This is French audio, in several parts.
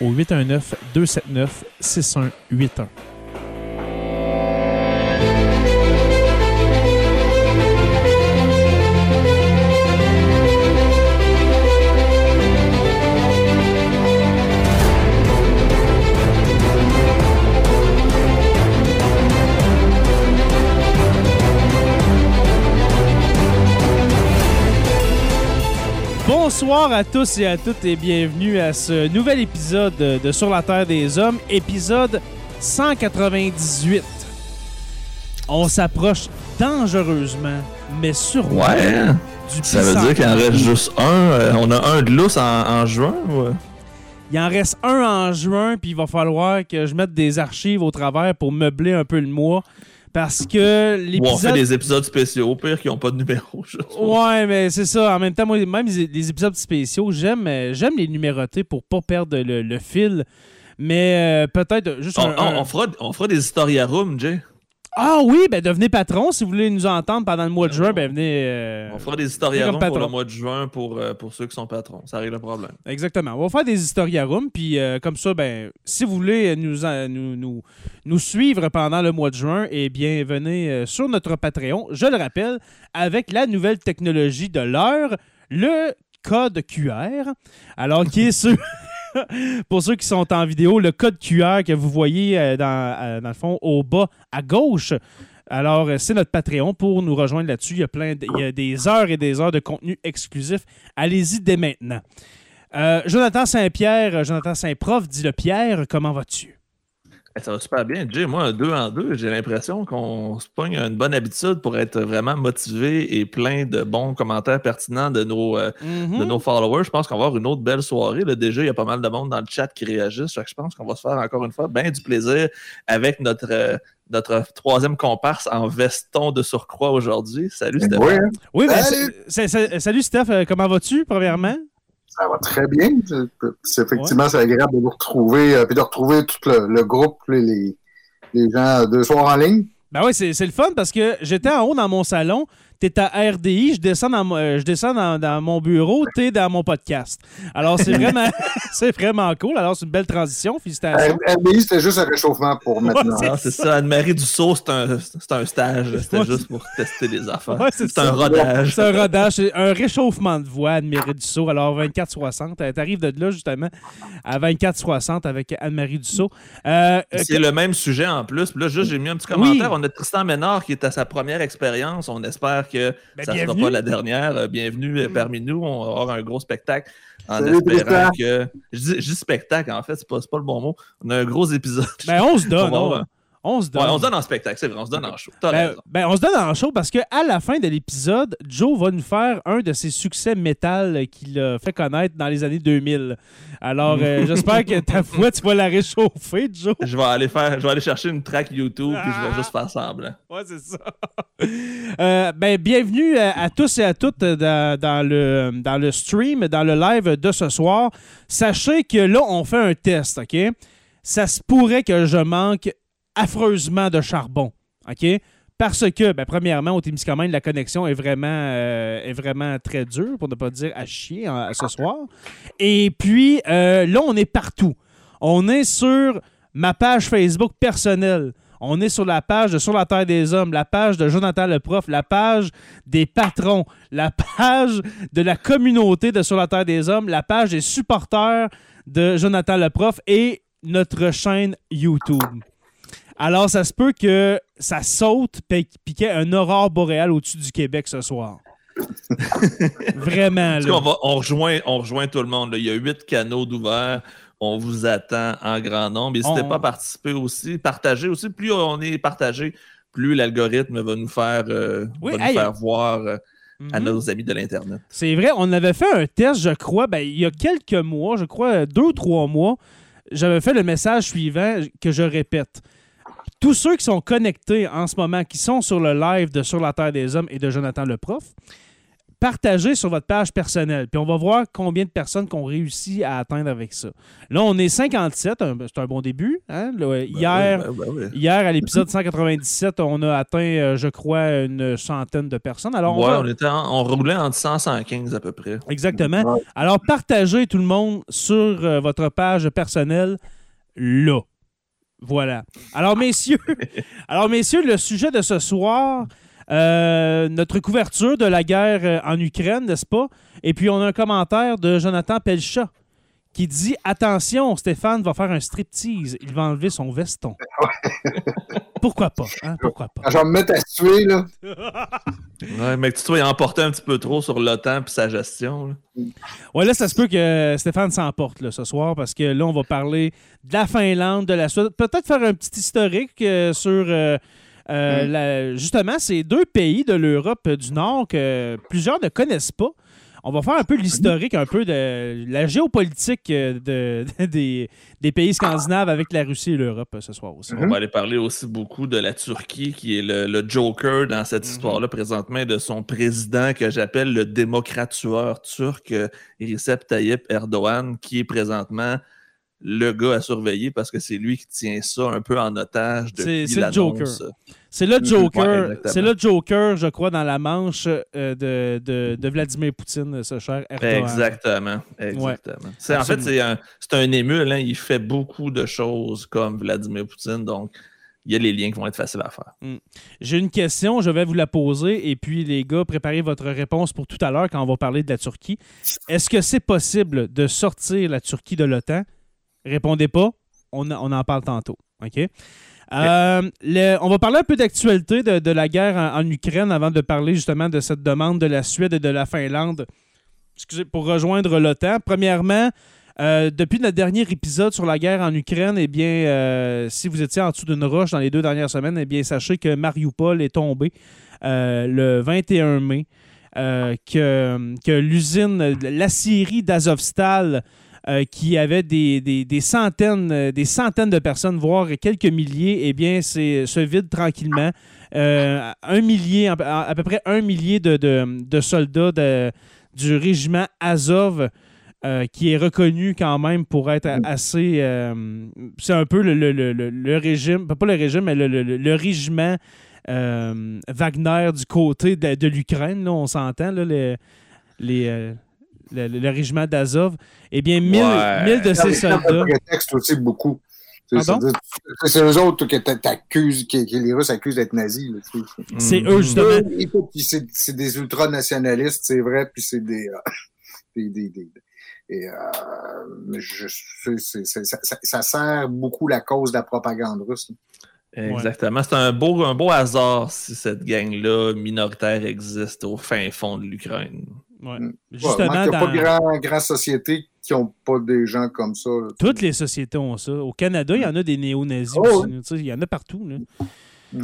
au 819 Bonsoir à tous et à toutes et bienvenue à ce nouvel épisode de Sur la Terre des Hommes, épisode 198. On s'approche dangereusement, mais sûrement Ouais. du Ça veut dire qu'il en reste juste un. euh, on a un de lousse en, en juin. ou- Il en reste un en juin, puis il va falloir que je mette des archives au travers pour meubler un peu le mois. Parce que Ou on fait l'épisode. des épisodes spéciaux, au pire, qui n'ont pas de numéro. je. Ouais, mais c'est ça. En même temps, moi, même les, épisodes spéciaux, j'aime euh, j'aime les numéroter pour pas perdre le, le fil. Mais euh, peut-être juste On, un, on- un- on fera, on fera des historia room, Jay. Ah oui, ben devenez patron. Si vous voulez nous entendre pendant le mois de juin, ben venez. euh, On fera des historia comme room pour le mois de juin pour, euh, pour ceux qui sont patrons. Ça règle le problème. Exactement. On va faire des historia room, puis euh, comme ça, ben, si vous voulez nous, en- nous, nous, nous suivre pendant le mois de juin, eh bien, venez sur notre Patreon. Je le rappelle, avec la nouvelle technologie de l'heure, le code QR. Alors, qui est sur. Pour ceux qui sont en vidéo, le code QR que vous voyez euh, dans, euh, dans le fond au bas à gauche. Alors, euh, c'est notre Patreon pour nous rejoindre là-dessus. Il y a plein de- il y a des heures et des heures de contenu exclusif. Allez-y dès maintenant. Jonathan Saint-Pierre, Jonathan Saint-Prof, dit le Pierre, comment vas-tu? Eh, Ça va super bien. Jay, moi, deux en deux, j'ai l'impression qu'on se pogne une bonne habitude pour être vraiment motivé et plein de bons commentaires pertinents de nos, euh, Mhm. de nos followers. Je pense qu'on va avoir une autre belle soirée. Là, déjà, il y a pas mal de monde dans le chat qui réagissent. Fait que je pense qu'on va se faire encore une fois bien du plaisir avec notre, euh, notre troisième comparse en veston de surcroît aujourd'hui. Salut Stéphane. Oui, hein, Oui, ben, Salut! salut Steph, euh, comment vas-tu, premièrement? Ça va très bien. C'est effectivement c'est agréable de vous retrouver, euh, puis de retrouver tout le, le groupe, les, les, gens deux soirs en ligne. Ben oui, c'est le fun parce que j'étais en haut dans mon salon, t'es à RDI, je descends dans, euh, je descends dans, dans mon bureau, t'es dans mon podcast. Alors, c'est vraiment, c'est vraiment cool. Alors, c'est une belle transition. Félicitations. R- RDI, c'était juste un réchauffement pour maintenant. c'est- c'est ça, Anne-Marie Dussault, c'est un, c'est un stage. C'était Ouais. juste pour tester les affaires. Ouais, c'est un rodage. C'est un rodage, c'est un réchauffement de voix, Anne-Marie Dussault. Alors, 24-60, euh, t'arrives de là, justement, à 24-60 avec Anne-Marie Dussault. Euh, euh, C'est le même sujet en plus. Là, juste, j'ai mis un petit commentaire. On a Tristan Ménard qui est à sa première expérience. On espère que Ben, ça ne sera bienvenue. pas la dernière. Euh, Bienvenue euh, parmi nous. On va avoir un gros spectacle en Salut, espérant Tristan. que. Je dis, je dis spectacle, en fait, c'est pas, pas le bon mot. On a un gros épisode. ben, on se donne, On va on, se donne. Ouais, on se donne en spectacle, c'est vrai, on se donne en show. Ben, ben, on se donne en show parce qu'à la fin de l'épisode, Joe va nous faire un de ses succès métal qu'il a fait connaître dans les années 2000. Alors, euh, j'espère que ta voix, tu vas la réchauffer, Joe. Je vais aller faire, je vais aller chercher une track YouTube puis je Ah. vais juste faire semblant. Ouais, c'est ça. Euh, ben, bienvenue à, à tous et à toutes dans, dans le, dans le stream, dans le live de ce soir. Sachez que là, on fait un test, OK? Ça se pourrait que je manque affreusement de charbon. OK? Parce que, ben, premièrement, au Témiscamingue, la connexion est vraiment, euh, est vraiment très dure, pour ne pas dire à chier à ce soir. Et puis, euh, là, on est partout. On est sur ma page Facebook personnelle. On est sur la page de Sur la Terre des Hommes, la page de Jonathan le Prof, la page des patrons, la page de la communauté de Sur la Terre des Hommes, la page des supporters de Jonathan le Prof et notre chaîne YouTube. Alors, ça se peut que ça saute puis puis qu'il y ait un aurore boréal au-dessus du Québec ce soir. Vraiment, là. on, va- on rejoint, on rejoint tout le monde. là. Il y a huit canaux d'ouvert. On vous attend en grand nombre. N'hésitez On- pas à participer aussi. Partagez aussi. Plus on est partagé, plus l'algorithme va nous faire, euh, Oui, va nous hey, faire voir euh, à Mhm. nos amis de l'Internet. C'est vrai, on avait fait un test, je crois, ben, il y a quelques mois, je crois deux ou trois mois, j'avais fait le message suivant que je répète. Tous ceux qui sont connectés en ce moment, qui sont sur le live de Sur la Terre des Hommes et de Jonathan le Prof, partagez sur votre page personnelle. Puis on va voir combien de personnes qu'on réussit à atteindre avec ça. Là, on est 57, un- c'est un bon début. hein. Là, hier, Ben oui, ben oui. hier, à l'épisode 197, on a atteint, euh, je crois, une centaine de personnes. Alors, on Ouais, va- on, était en- on roulait entre 100 et 115 à peu près. Exactement. Alors, partagez tout le monde sur euh, votre page personnelle là. Voilà. Alors, messieurs, alors, messieurs, le sujet de ce soir, euh, notre couverture de la guerre euh, en Ukraine, n'est-ce pas? Et puis, on a un commentaire de Jonathan Pelchat qui dit Attention, Stéphane va faire un striptease. Il va enlever son veston. Pourquoi pas? hein? Pourquoi pas? Quand je vais me mettre à suer, là. Ouais, mais que tu sois emporté un petit peu trop sur l'OTAN et sa gestion. là. Ouais, là, ça se peut que Stéphane s'emporte là, ce soir parce que là, on va parler de la Finlande, de la Suède. Peut-être faire un petit historique euh, sur euh, euh, Mm. la- justement ces deux pays de l'Europe du Nord que plusieurs ne connaissent pas. On va faire un peu l'historique, un peu de la géopolitique euh, de, des, des pays scandinaves avec la Russie et l'Europe euh, ce soir aussi. On va aller parler aussi beaucoup de la Turquie, qui est le, le joker dans cette Mhm. histoire-là, présentement, de son président que j'appelle le démocrate-tueur turc, euh, Recep Tayyip Erdogan, qui est présentement le gars à surveiller parce que c'est lui qui tient ça un peu en otage depuis c'est le l'annonce. C'est le Mhm. Joker, c'est le Joker, je crois, dans la manche euh, de, de, de Vladimir Poutine, ce cher Erdogan. Exactement. exactement. C'est, en fait, c'est un, c'est un émule. hein, il fait beaucoup de choses comme Vladimir Poutine. Donc, il y a les liens qui vont être faciles à faire. J'ai une question, je vais vous la poser, et puis les gars, préparez votre réponse pour tout à l'heure quand on va parler de la Turquie. Est-ce que c'est possible de sortir la Turquie de l'OTAN? Répondez pas, on, on en parle tantôt. OK? Euh, le- on va parler un peu d'actualité de, de la guerre en, en Ukraine avant de parler justement de cette demande de la Suède et de la Finlande excusez, pour rejoindre l'OTAN. Premièrement, euh, depuis notre dernier épisode sur la guerre en Ukraine, eh bien, euh, si vous étiez en dessous d'une roche dans les deux dernières semaines, eh bien, sachez que Mariupol est tombé le 21 mai, que, que l'usine, la Syrie d'Azovstal, euh, qui avait des, des- des centaines, euh, des centaines de personnes, voire quelques milliers, eh bien, c'est se vide tranquillement. Euh, un millier, à, peu près un millier de, de- soldats de- du régiment Azov euh, qui est reconnu quand même pour être assez. euh, c'est un peu le, le- le- le- régime, pas le régime, mais le, régiment euh, Wagner du côté de, l'Ukraine, on s'entend, les, euh, le, le- le régiment d'Azov. Eh bien, 1000 Ouais. 1000 de ces C'est un soldats. prétexte aussi beaucoup. C'est- eux autres que t'accuses, que, que les Russes accusent d'être nazis. C'est eux, justement. C'est des ultranationalistes, c'est vrai, puis c'est des, euh, des, des, des- et, euh, je, ça sert beaucoup la cause de la propagande russe. Exactement. C'est un beau, un beau hasard si cette gang-là minoritaire existe au fin fond de l'Ukraine. Ouais. Mm. Justement, il n'y a pas de grandes grand sociétés qui n'ont pas des gens comme ça. là, toutes les sociétés ont ça. Au Canada, il y en a des néo-nazis Oh, Il y en a partout. là. Mm.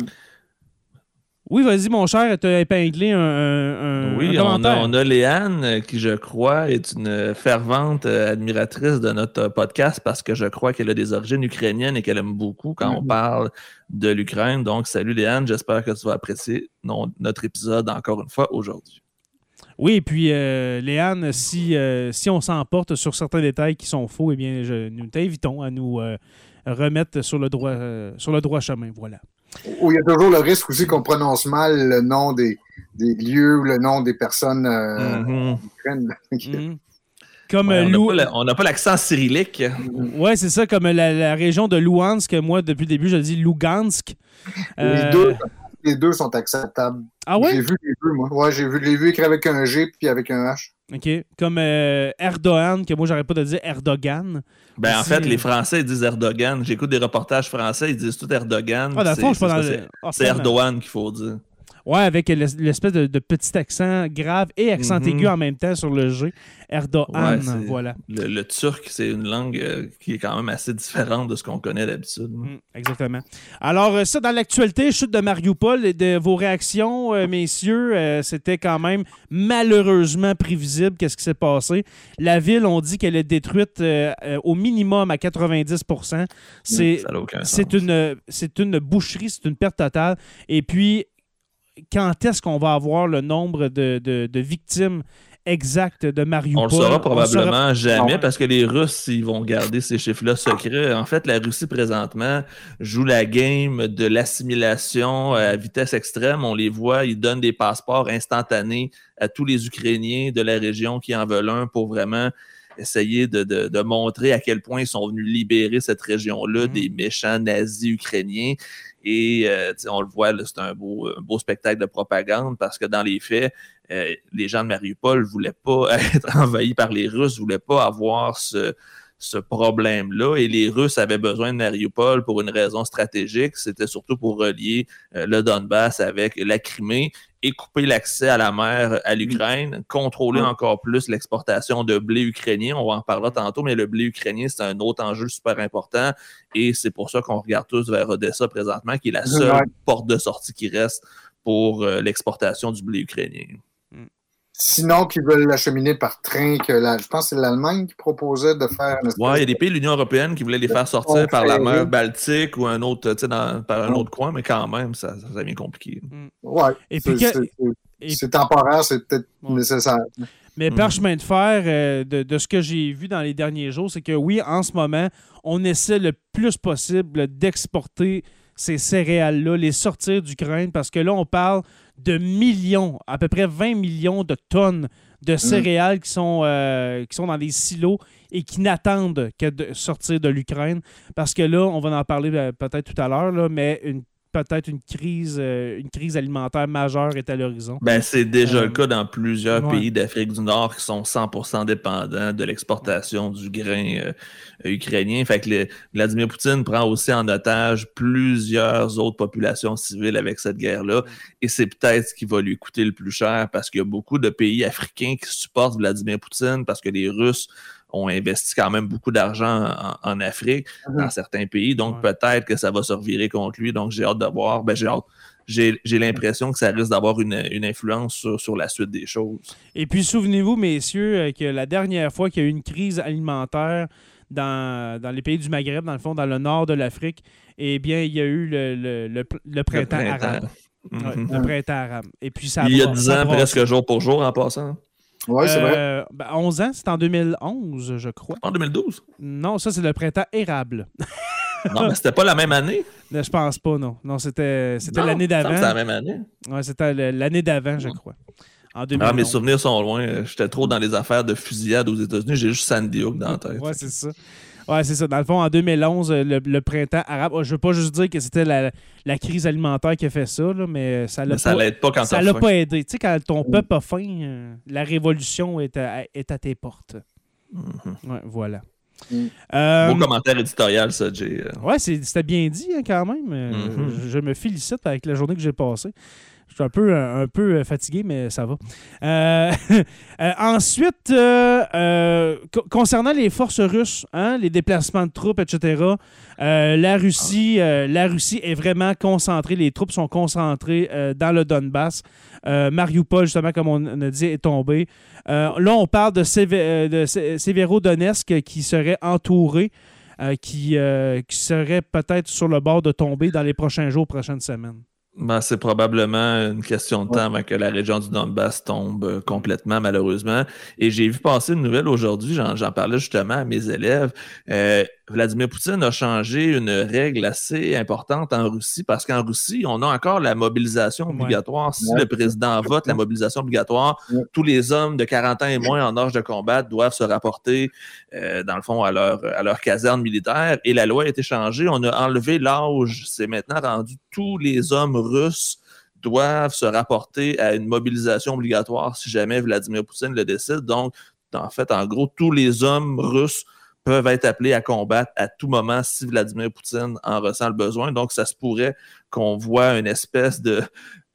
Oui, vas-y, mon cher, tu as épinglé un, un- un Oui, on a, on a Léane, euh, qui je crois est une fervente euh, admiratrice de notre podcast parce que je crois qu'elle a des origines ukrainiennes et qu'elle aime beaucoup quand on Mhm. parle de l'Ukraine. Donc, salut Léane, j'espère que tu vas apprécier notre épisode encore une fois aujourd'hui. Oui, et puis, euh, Léane, si, euh, si on s'emporte sur certains détails qui sont faux, eh bien, je, nous t'invitons à nous, euh, remettre sur le droit, euh, sur le droit chemin. Voilà. Où il y a toujours le risque aussi qu'on prononce mal le nom des, des lieux ou le nom des personnes qui prennent. Mhm. Comme Ouais, on n'a Lou- pas la- on n'a pas l'accent cyrillique. Ouais, c'est ça, comme la, la région de Louhansk, moi, depuis le début, je dis Lugansk. Euh, Les, deux, les deux sont acceptables. Ah ouais? J'ai vu les deux, moi. Ouais, j'ai vu les vu écrits avec un G puis avec un H. OK. Comme euh, Erdogan, que moi, j'arrête pas de dire Erdogan. Ben, en fait, les Français ils disent Erdogan. J'écoute des reportages français, ils disent tout Erdogan. Ah, dans le C'est- fond, je suis pas dans c'est- le. c'est- Ah, C'est. Erdogan qu'il faut dire. Ouais, avec l'es- l'espèce de, de petit accent grave et accent Mhm. aigu en même temps sur le G. Erdogan, Ouais, voilà. Le, le turc, c'est une langue euh, qui est quand même assez différente de ce qu'on connaît d'habitude. Mm, exactement. Alors, euh, ça, dans l'actualité, chute de Mariupol et de vos réactions, euh, messieurs, euh, c'était quand même malheureusement prévisible qu'est-ce qui s'est passé. La ville, on dit qu'elle est détruite au minimum à 90 C'est Ça n'a aucun sens. c'est une, c'est une boucherie, c'est une perte totale. Et puis, quand est-ce qu'on va avoir le nombre de, de- de victimes exactes de Mariupol? On le saura probablement saura- jamais Ouais. parce que les Russes, ils vont garder ces chiffres-là secrets. En fait, la Russie, présentement, joue la game de l'assimilation à vitesse extrême. On les voit, ils donnent des passeports instantanés à tous les Ukrainiens de la région qui en veulent un pour vraiment essayer de, de- de montrer à quel point ils sont venus libérer cette région-là Mhm. des méchants nazis ukrainiens. Et euh, on le voit, c'est un beau, spectacle de propagande parce que dans les faits, euh, les gens de Mariupol ne voulaient pas être envahis par les Russes, ne voulaient pas avoir ce, ce problème-là. Et les Russes avaient besoin de Mariupol pour une raison stratégique. C'était surtout pour relier euh, le Donbass avec la Crimée et couper l'accès à la mer à l'Ukraine, contrôler Ouais. encore plus l'exportation de blé ukrainien. On en parlera tantôt, mais le blé ukrainien, c'est un autre enjeu super important. Et c'est pour ça qu'on regarde tous vers Odessa présentement, qui est la seule Ouais. porte de sortie qui reste pour euh, l'exportation du blé ukrainien. Sinon, qu'ils veulent l'acheminer par train, que la, je pense que c'est l'Allemagne qui proposait de faire Ouais, il y a des pays de l'Union européenne qui voulaient les faire sortir par la mer Baltique ou un autre, tu sais, dans- par un Ouais. autre coin, mais quand même, ça, ça devient compliqué. Ouais. Et c'est- que- temporaire, c'est peut-être Ouais. nécessaire. Mais par Mhm. chemin de fer, euh, de, de ce que j'ai vu dans les derniers jours, c'est que oui, en ce moment, on essaie le plus possible d'exporter ces céréales-là, les sortir d'Ukraine, parce que là, on parle de millions, à peu près 20 millions de tonnes de céréales qui, sont, euh, qui sont dans des silos et qui n'attendent que de sortir de l'Ukraine. Parce que là, on va en parler euh, peut-être tout à l'heure, mais une peut-être une crise, euh, une crise alimentaire majeure est à l'horizon. Ben, c'est déjà Euh, le cas dans plusieurs ouais. pays d'Afrique du Nord qui sont 100% dépendants de l'exportation du grain euh, ukrainien. Fait que Vladimir Poutine prend aussi en otage plusieurs autres populations civiles avec cette guerre-là. Et c'est peut-être ce qui va lui coûter le plus cher parce qu'il y a beaucoup de pays africains qui supportent Vladimir Poutine parce que les Russes ont investi quand même beaucoup d'argent en, en Afrique, Mhm. dans certains pays. Donc Ouais. peut-être que ça va se revirer contre lui. Donc j'ai hâte de voir. Ben, j'ai hâte. J'ai j'ai l'impression que ça risque d'avoir une, une influence sur, sur la suite des choses. Et puis, souvenez-vous, messieurs, euh, que la dernière fois qu'il y a eu une crise alimentaire dans, dans les pays du Maghreb, dans le fond, dans le nord de l'Afrique, eh bien, il y a eu le, le- le pr- le printemps, arabe. Mhm. Ouais, le printemps arabe. Et puis, ça Il y a bra- 10 ça ans, presque jour pour jour en passant. Oui, c'est vrai. Euh, ben, 11 ans, c'est en 2011, je crois. En 2012. Non, ça, c'est le printemps érable. Non, mais c'était pas la même année. Je pense pas, non. Non, c'était l'année d'avant. C'était la même année. Ouais, c'était l'année d'avant, je crois. En 2011. Ah, mes souvenirs sont loin. J'étais trop dans les affaires de fusillade aux États-Unis. J'ai juste Sandy Hook dans la tête. Ouais, c'est ça. Ouais, c'est ça. Dans le fond, en 2011, euh, le, le printemps arabe, oh, je veux pas juste dire que c'était la, la crise alimentaire qui a fait ça, là, mais ça l'a pas, l'aide pas quand ça l'a pas aidé. Tu sais, quand ton peuple a faim, euh, la révolution est à, est à tes portes. Mhm. Ouais, voilà. Mm. Euh, Beau commentaire éditorial, ça, Jay. Ouais, c'est- c'était bien dit hein, quand même. Mhm. je, je me félicite avec la journée que j'ai passée. Je suis un peu, un, un peu euh, fatigué, mais ça va. Euh, euh, ensuite, euh, euh, co- concernant les forces russes, hein, les déplacements de troupes, etc., euh, la, Russie, euh, la Russie est vraiment concentrée, les troupes sont concentrées euh, dans le Donbass. Euh, Mariupol, justement, comme on a dit, est tombé. Euh, là, on parle de, Sévé- euh, de Sé- Sévérodonetsk qui serait entouré, euh, qui, euh, qui serait peut-être sur le bord de tomber dans les prochains jours, prochaines semaines. Ben, c'est probablement une question de temps avant que la région du Donbass tombe euh, complètement, malheureusement. Et j'ai vu passer une nouvelle aujourd'hui, j'en j'en parlais justement à mes élèves. Euh, Vladimir Poutine a changé une règle assez importante en Russie parce qu'en Russie, on a encore la mobilisation obligatoire. Si le président vote la mobilisation obligatoire, tous les hommes de 40 ans et moins en âge de combat doivent se rapporter, euh, dans le fond, à leur, à leur caserne militaire. Et la loi a été changée. On a enlevé l'âge. C'est maintenant rendu tous les hommes russes doivent se rapporter à une mobilisation obligatoire si jamais Vladimir Poutine le décide. Donc, en fait, en gros, tous les hommes russes peuvent être appelés à combattre à tout moment si Vladimir Poutine en ressent le besoin. Donc, ça se pourrait qu'on voit une espèce de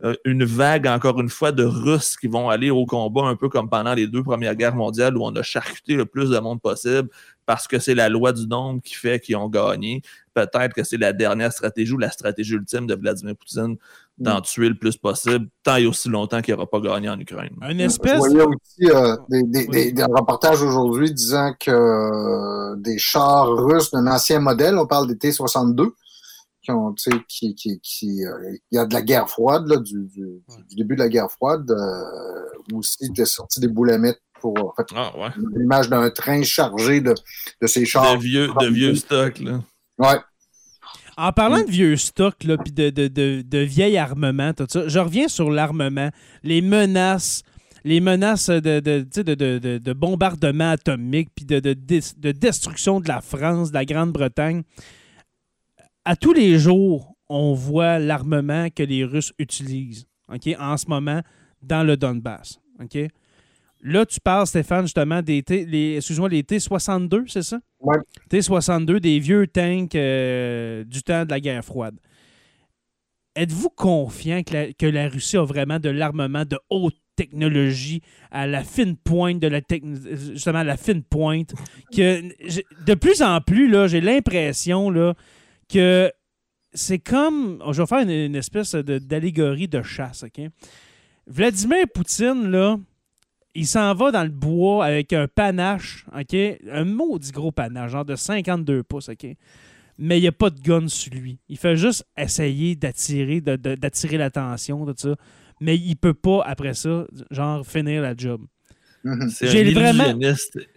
euh, une vague, encore une fois, de Russes qui vont aller au combat, un peu comme pendant les deux premières guerres mondiales où on a charcuté le plus de monde possible parce que c'est la loi du nombre qui fait qu'ils ont gagné. Peut-être que c'est la dernière stratégie ou la stratégie ultime de Vladimir Poutine d'en tuer le plus possible, tant et aussi longtemps qu'il n'aura pas gagné en Ukraine. Un espèce. Je voyais aussi euh, des, des, reportages aujourd'hui disant que euh, des chars russes d'un ancien modèle, on parle des T-62, qui ont, tu sais, qui, qui, qui euh, il y a de la guerre froide, là, du, du, début de la guerre froide, euh, aussi étaient sortis des boulemettes pour en fait, ah, ouais. l'image d'un train chargé de, de ces chars. De vieux, de vieux stocks, là. Ouais. En parlant de vieux stocks, là, puis de, de, de, de vieil armement, tout ça, je reviens sur l'armement, les menaces, les menaces de, de, de, de bombardement atomique, puis de, de, de destruction de la France, de la Grande-Bretagne à tous les jours, on voit l'armement que les Russes utilisent en ce moment dans le Donbass. Là, tu parles, Stéphane, justement, des T, les, excuse-moi, les T-62, c'est ça? Oui. T-62, des vieux tanks euh, du temps de la guerre froide. Êtes-vous confiant que la, que la, Russie a vraiment de l'armement de haute technologie à la fine pointe de la justement à la fine pointe que de plus en plus là j'ai l'impression là que c'est comme. Je vais faire une, espèce d'allégorie de, chasse, OK? Vladimir Poutine, là, il s'en va dans le bois avec un panache, OK? Un maudit gros panache, genre de 52 pouces, OK? Mais il n'y a pas de gun sur lui. Il fait juste essayer d'attirer d'attirer l'attention, tout ça. Mais il peut pas, après ça, genre, finir la job. J'ai vraiment.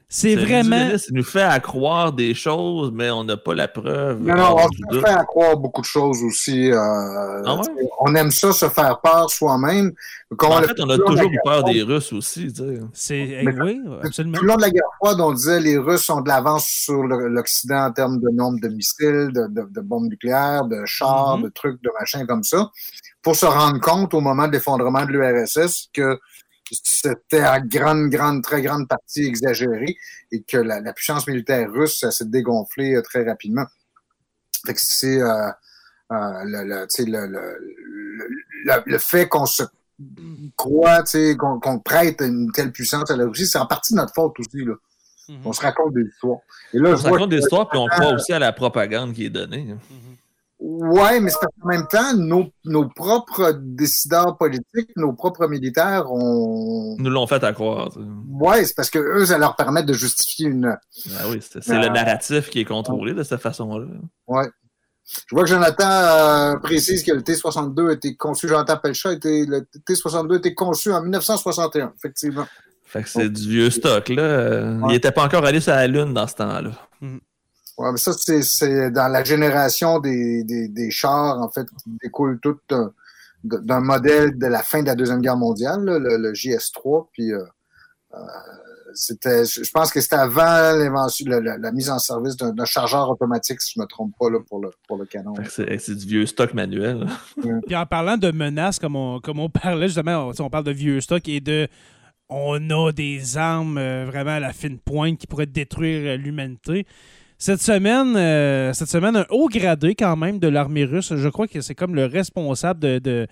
C'est vraiment. Ça nous fait à croire des choses, mais on n'a pas la preuve. Non, non, on se fait à croire beaucoup de choses aussi. Euh, ah on aime ça, se faire peur soi-même. En fait, on a toujours eu peur des Russes aussi. C'est oui, absolument. Tout le long de la guerre froide, on disait que les Russes ont de l'avance sur l'Occident en termes de nombre de missiles, de, bombes nucléaires, de chars, mm-hmm. de trucs, de machins comme ça, pour se rendre compte au moment de l'effondrement de l'URSS que c'était à grande, grande, très grande partie exagéré et que la, puissance militaire russe s'est dégonflée euh, très rapidement. Fait que c'est euh, euh, le, le, fait qu'on se croit, qu'on prête une telle puissance à la Russie, c'est en partie notre faute aussi. Là. Mm-hmm. On se raconte des histoires. Et là, on se raconte des histoires, puis on croit aussi à la propagande qui est donnée. Hein. Mm-hmm. Oui, mais c'est en même temps, nos, nos, propres décideurs politiques, nos propres militaires ont. Nous l'ont fait à croire. Oui, c'est parce que eux, ça leur permet de justifier une. Ah oui, c'est le narratif qui est contrôlé de cette façon-là. Oui. Je vois que Jonathan euh, précise que le T-62 a été conçu, Jonathan Pelcha, le T-62 a été conçu en 1961, effectivement. Fait que c'est du vieux stock, là. Il n'était pas encore allé sur la Lune dans ce temps-là. Mm. Ouais, mais ça, c'est dans la génération des, des, des, chars, en fait, qui découle tout d'un modèle de la fin de la Deuxième Guerre mondiale, le, JS-3. Puis, euh, euh, c'était, je pense que c'était avant la, la, mise en service d'un chargeur automatique, si je ne me trompe pas, là, pour, le, pour le canon. C'est du vieux stock manuel. Puis en parlant de menaces, comme on, comme on parlait justement, on, on parle de vieux stock et de on a des armes euh, vraiment à la fine pointe qui pourraient détruire l'humanité. Cette semaine, euh, cette semaine, un haut gradé quand même de l'armée russe, je crois que c'est comme le responsable de,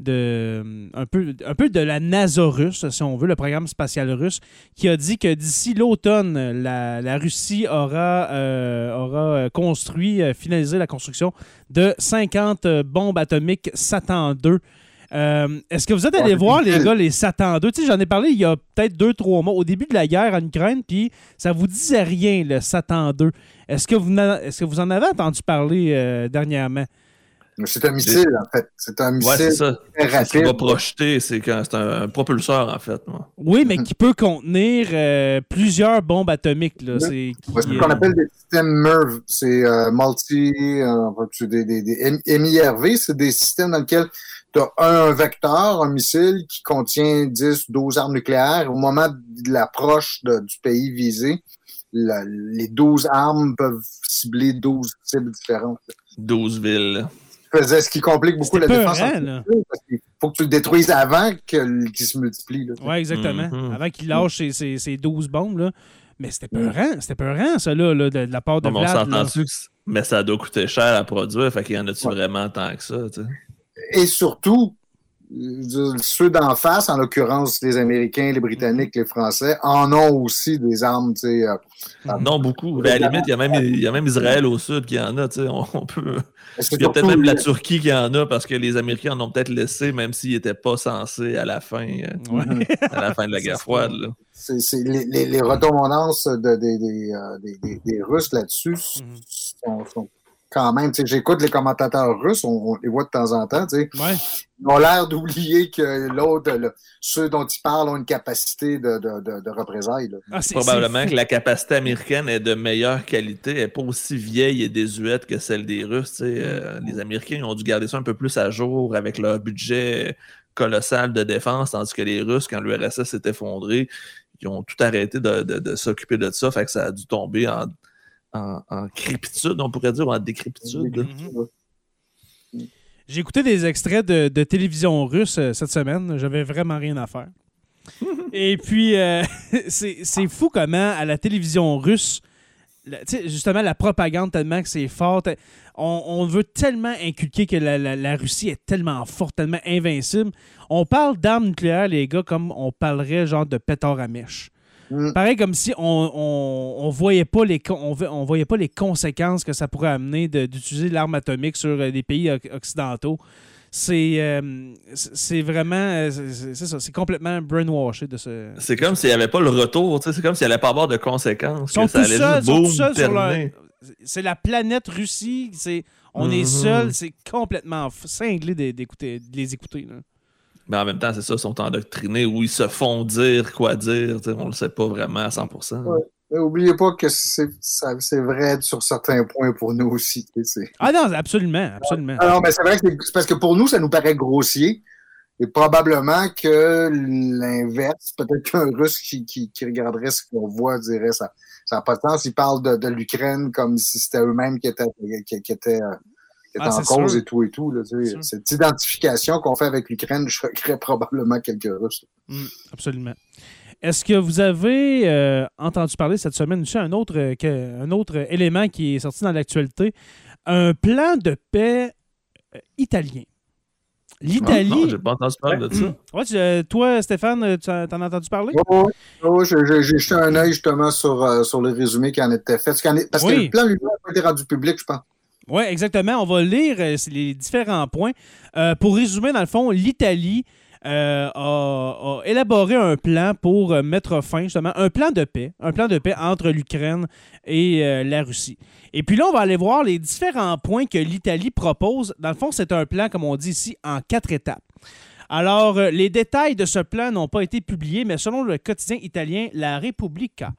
de, un, peu, un peu de la NASA russe, si on veut, le programme spatial russe, qui a dit que d'ici l'automne, la, Russie aura, euh, aura construit, euh, finalisé la construction de 50 bombes atomiques Satan 2 euh, est-ce que vous êtes allé voir, les gars, les Satan 2? J'en ai parlé il y a peut-être deux, trois mois, au début de la guerre en Ukraine, puis ça vous disait rien, le Satan 2. Est-ce que, vous est que vous en avez entendu parler euh, dernièrement? C'est un missile, en fait. C'est un Ouais, missile c'est ça. très Ce qui va rapide. projeter, c'est quand c'est un, un propulseur, en fait. moi. Oui, mais qui peut contenir euh, plusieurs bombes atomiques. C'est qui, Ouais, C'est ce euh, qu'on appelle des systèmes MERV. C'est euh, multi, euh, enfin, c'est des, des, des MIRV, c'est des systèmes dans lesquels tu as un vecteur, un missile qui contient 10, 12 armes nucléaires. Au moment de l'approche de- du pays visé, la- les 12 armes peuvent cibler 12 cibles différentes. 12 villes. Faisait ce qui complique beaucoup la défense. qu'il faut que tu le détruises avant qu'il se multiplie. Oui, exactement. Mhm. Avant qu'il lâche ses, ses, ses 12 bombes. Là. Mais c'était peurant. C'était peurant, ça, là, là, de, de la part de Non, on Vlad. s'entend-tu mais ça doit coûter cher à produire, fait qu'il y en a-tu Ouais. vraiment tant que ça, tu sais? Et surtout, euh, ceux d'en face, en l'occurrence les Américains, les Britanniques, les Français, en ont aussi des armes. euh, Non, beaucoup. Ben, à la limite, il y, a même, il y a même Israël au sud qui en a. On, on peut... Il y a peut-être même la Turquie qui en a parce que les Américains en ont peut-être laissé, même s'ils n'étaient pas censés à la fin, euh, Ouais. à la fin de la guerre froide. là. les, les, les redondances de- des, des, des, des- des Russes là-dessus Mhm. sont, sont quand même. tu sais, J'écoute les commentateurs russes, on, on les voit de temps en temps. Ouais. Ils ont l'air d'oublier que l'autre, le- ceux dont ils parlent ont une capacité de, de, de, de représailles. là. Ah, c'est- Probablement c'est que la capacité américaine est de meilleure qualité, elle n'est pas aussi vieille et désuète que celle des Russes. Euh, les Américains ont dû garder ça un peu plus à jour avec leur budget colossal de défense, tandis que les Russes, quand l'URSS s'est effondré, ils ont tout arrêté de, de- de s'occuper de ça, fait que ça a dû tomber en, en, en crépitude, on pourrait dire, en décrépitude. là. Mhm. J'ai écouté des extraits de, de télévision russe euh, cette semaine. J'avais vraiment rien à faire. Et puis, euh, c'est c'est fou comment à la télévision russe, la- tu sais, justement, la propagande tellement que c'est fort. On, on veut tellement inculquer que la, la- la Russie est tellement forte, tellement invincible. On parle d'armes nucléaires, les gars, comme on parlerait genre de pétard à mèche. Mm. Pareil comme si on, on, on voyait pas les on, on voyait pas les conséquences que ça pourrait amener d'utiliser l'arme atomique sur euh, des pays oc- occidentaux. C'est euh, c'est vraiment euh, c'est- ça, c'est complètement brainwashé de ce. C'est comme s'il n'y avait pas le retour, tu sais, c'est comme s'il n'allait pas avoir de conséquences. Sont que ça allait seuls, sont sur leur-. C'est la planète Russie. C'est on est Mhm. seul. C'est complètement cinglé d'é- d'écouter de les écouter. là. Mais en même temps, c'est ça, ils sont endoctrinés ou ils se font dire quoi dire. On ne le sait pas vraiment à 100%. Ouais. Mais oubliez pas que c'est vrai sur certains points pour nous aussi. Ah non, absolument, absolument. Ah non, mais c'est vrai que c'est- c'est parce que pour nous, ça nous paraît grossier. Et probablement que l'inverse, peut-être qu'un Russe qui, qui, qui regarderait ce qu'on voit dirait ça ça n'a pas de sens. Ils parlent de, de l'Ukraine comme si c'était eux-mêmes qui étaient, qui, qui étaient, étaient Ah, en cause sûr. et tout et tout. Là. Cette identification qu'on fait avec l'Ukraine choquerait probablement quelques Russes. Mm, absolument. Est-ce que vous avez euh, entendu parler cette semaine aussi un autre, euh, que- un autre élément qui est sorti dans l'actualité? Un plan de paix euh, italien. Ah, non, L'Italie. j'ai pas entendu parler de ça. Ouais, tu- euh, toi, Stéphane, tu en t'en as entendu parler? Oh, oh, j'ai jeté un œil justement sur, euh, sur le résumé qui en était fait. Parce, est- Oui. que le plan lui n'a pas été rendu public, je pense. Oui, exactement. On va lire euh, les différents points. Euh, pour résumer, dans le fond, l'Italie euh, a, élaboré un plan pour mettre fin, justement, un plan de paix, un plan de paix entre l'Ukraine et la Russie. Et puis là, on va aller voir les différents points que l'Italie propose. Dans le fond, c'est un plan, comme on dit ici, en quatre étapes. Alors, les détails de ce plan n'ont pas été publiés, mais selon le quotidien italien La Repubblica,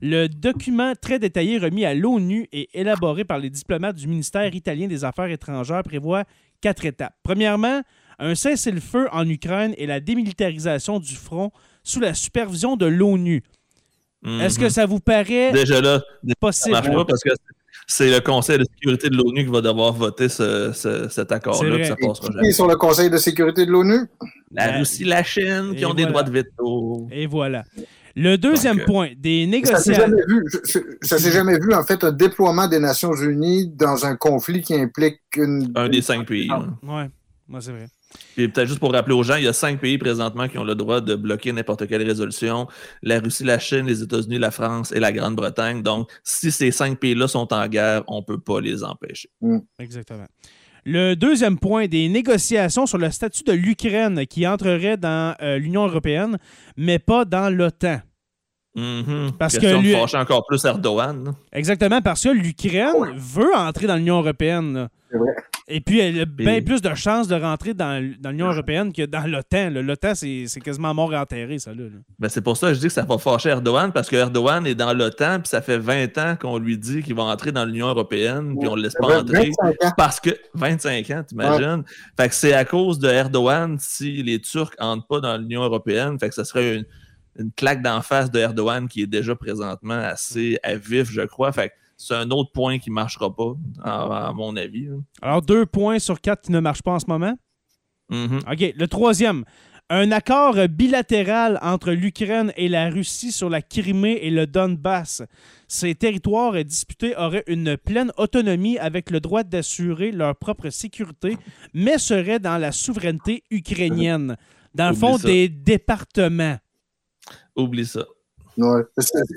le document très détaillé remis à l'ONU et élaboré par les diplomates du ministère italien des Affaires étrangères prévoit quatre étapes. Premièrement, un cessez-le-feu en Ukraine et la démilitarisation du front sous la supervision de l'ONU. Est-ce que Mhm. ça vous paraît Déjà là, ça possible? marche pas parce que c'est le Conseil de sécurité de l'ONU qui va devoir voter ce- ce- cet accord-là, ça passera qui jamais. sur le Conseil de sécurité de l'ONU? La Russie, la Chine, qui Et ont des droits de veto. Et voilà. Le deuxième Donc, point, des négociations. Ça s'est jamais vu, en fait, un déploiement des Nations Unies dans un conflit qui implique une. Un des cinq pays. Ah. ouais. Ouais, c'est vrai. Puis peut-être juste pour rappeler aux gens, il y a cinq pays présentement qui ont le droit de bloquer n'importe quelle résolution. La Russie, la Chine, les États-Unis, la France et la Grande-Bretagne. Donc, si ces cinq pays-là sont en guerre, on ne peut pas les empêcher. Exactement. Le deuxième point, des négociations sur le statut de l'Ukraine qui entrerait dans euh, l'Union européenne, mais pas dans l'OTAN. Mhm. Parce que Question lui- de fâcher encore plus Erdogan. là. Exactement, parce que l'Ukraine veut entrer dans l'Union européenne. vrai. Et puis, elle a bien plus de chances de rentrer dans, dans l'Union européenne que dans l'OTAN. là. L'OTAN, c'est c'est quasiment mort et enterré, ça. Là. Ben, c'est pour ça que je dis que ça va fâcher Erdogan, parce que Erdogan est dans l'OTAN, puis ça fait 20 ans qu'on lui dit qu'il va entrer dans l'Union européenne, puis on le laisse pas entrer. 25 ans. Parce que 25 ans, t'imagines? Fait que c'est à cause de Erdogan si les Turcs entrent pas dans l'Union européenne. Fait que ce serait une, une claque d'en face de Erdogan qui est déjà présentement assez à vif, je crois. Fait c'est un autre point qui marchera pas, à, à mon avis. là. Alors, deux points sur quatre qui ne marchent pas en ce moment. Mhm. OK. Le troisième. Un accord bilatéral entre l'Ukraine et la Russie sur la Crimée et le Donbass. Ces territoires disputés auraient une pleine autonomie avec le droit d'assurer leur propre sécurité, mais seraient dans la souveraineté ukrainienne. Dans le fond, des départements. Oublie ça. Ouais.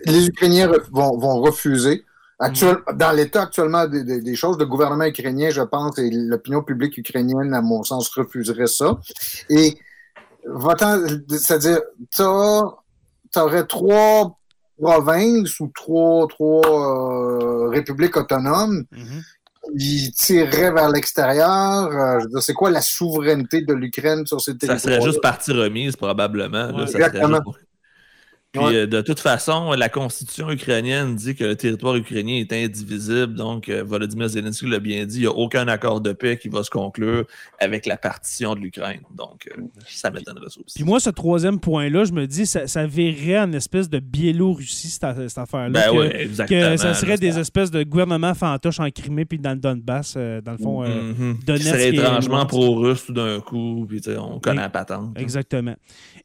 Les Ukrainiens vont, vont refuser. Actuel- Dans l'état actuellement des, des- des choses, le gouvernement ukrainien, je pense, et l'opinion publique ukrainienne, à mon sens, refuserait ça. Et c'est-à-dire, tu aurais trois provinces ou trois, trois euh, républiques autonomes qui tireraient vers l'extérieur. Euh, c'est quoi la souveraineté de l'Ukraine sur ces Ça territoires? serait juste partie remise, probablement. là. Ouais. ça serait Exactement. juste Puis, Ouais. euh, de toute façon, la constitution ukrainienne dit que le territoire ukrainien est indivisible. Donc, euh, Volodymyr Zelensky l'a bien dit, il n'y a aucun accord de paix qui va se conclure avec la partition de l'Ukraine. Donc, euh, ça m'étonnerait aussi. Puis moi, ce troisième point-là, je me dis, ça, ça verrait en espèce de Biélorussie, cette, cette affaire-là. Ben que- oui, que exactement. ça serait des espèces de gouvernements fantoches en Crimée puis dans le Donbass, euh, dans le fond. euh, Mhm. Donetsk Qui serait étrangement pro-russe tout d'un coup, puis on connaît la patente. Exactement.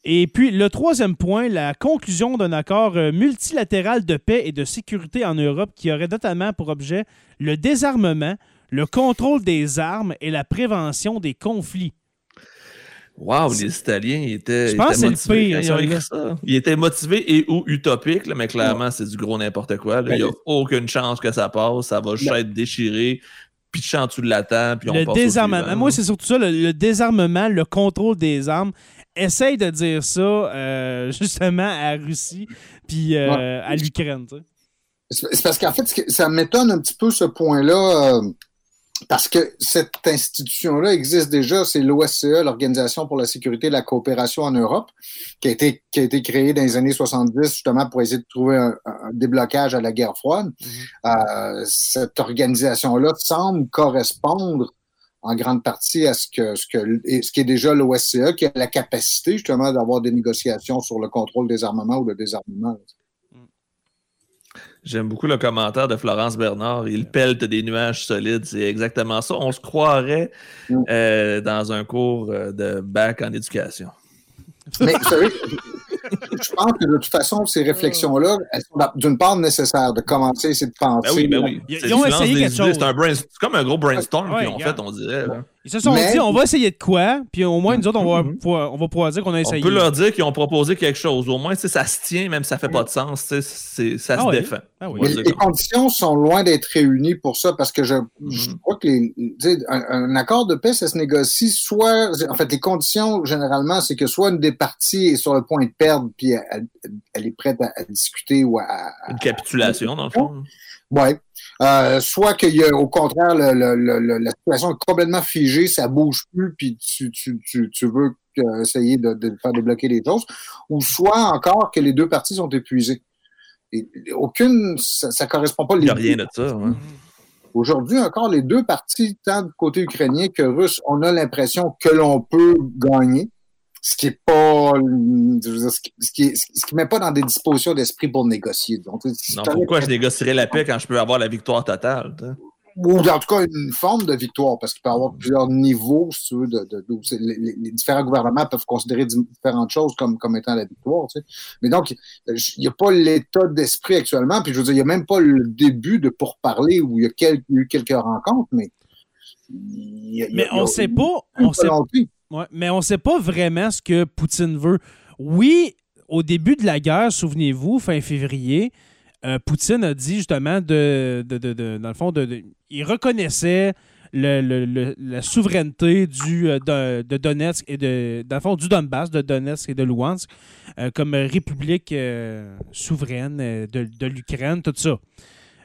Et puis, le troisième point, la conclusion d'un accord euh, multilatéral de paix et de sécurité en Europe qui aurait notamment pour objet le désarmement, le contrôle des armes et la prévention des conflits. Wow, les Italiens ils étaient, Je pense étaient que c'est le motivés pire, ils ça. Ils étaient motivés et ou utopiques, là, mais clairement, c'est du gros n'importe quoi. là. Il n'y a Ben, aucune chance que ça passe. Ça va juste être déchiré, pitché en dessous de la table, puis on le passe désarmement. Moi, c'est surtout ça, le, le désarmement, le contrôle des armes. Essaye de dire ça euh, justement à la Russie puis euh, à l'Ukraine. C'est parce qu'en fait, ça m'étonne un petit peu ce point-là, euh, parce que cette institution-là existe déjà, c'est l'OSCE, l'Organisation pour la sécurité et la coopération en Europe, qui a été, qui a été créée dans les années 70 justement pour essayer de trouver un, un déblocage à la guerre froide. Euh, cette organisation-là semble correspondre en grande partie à ce que ce que ce qui est déjà l'OSCE, qui a la capacité justement d'avoir des négociations sur le contrôle des armements ou le désarmement. J'aime beaucoup le commentaire de Florence Bernard. Il pelte des nuages solides. C'est exactement ça. On se croirait Mm. euh, dans un cours euh, de bac en éducation. Mais vous savez, je pense que de toute façon, ces réflexions-là, elles sont d'une part nécessaires de commencer essayer de penser. Ben oui, ben oui. Ils- C'est- ils ont essayé des quelque idées, chose. C'est c'est comme un gros brainstorm Ouais, ont regarde. fait, on dirait. Ils se sont Mais- dit, on va essayer de quoi, puis au moins, nous autres, on va, Mhm. pouvoir, on va pouvoir dire qu'on a On essayé. peut leur dire qu'ils ont proposé quelque chose. Au moins, tu sais, ça se tient, même si ça fait pas de sens. tu sais, c'est- Ça Ah se oui. défend. Ah oui. On les conditions sont loin d'être réunies pour ça parce que je, je Mhm. crois que les, tu sais, un, un accord de paix, ça se négocie soit, en fait, les conditions généralement, c'est que soit une des parties est sur le point de perdre puis elle, est prête à, à discuter ou à, à- Une capitulation, dans le fond. Ouais. Euh, soit qu'il y a au contraire le, le- le- le- la situation est complètement figée, ça bouge plus, puis tu, tu, tu, tu veux euh, essayer de, de faire débloquer les choses, ou soit encore que les deux parties sont épuisées. Et, aucune, ça, ça correspond pas. Il n'y a rien de ça. Aujourd'hui encore, les deux parties, tant du côté ukrainien que russe, on a l'impression que l'on peut gagner, ce qui est pas, je veux dire, ce qui, ce qui, est- ce qui met pas dans des dispositions d'esprit pour négocier. Donc, si Non, pourquoi je négocierais la paix quand je peux avoir la victoire totale? ou en tout cas une forme de victoire, parce qu'il peut y avoir plusieurs niveaux, si tu veux, de, de, les, les différents gouvernements peuvent considérer différentes choses comme, comme étant la victoire. Tu sais. Mais donc, il n'y a pas l'état d'esprit actuellement, puis je veux dire, il n'y a même pas le début de pourparler où il y a eu quelques rencontres, mais. il y a- il y a- Mais il y a on sait pas, on sait. Ouais, mais on sait pas vraiment ce que Poutine veut. Oui, au début de la guerre, souvenez-vous, fin février, euh, Poutine a dit justement de, de, de- dans le fond, il reconnaissait le- le- la souveraineté du, euh, de, Donetsk et de, dans le fond, du Donbass, de Donetsk et de Luhansk, euh, comme république souveraine de l'Ukraine, tout ça.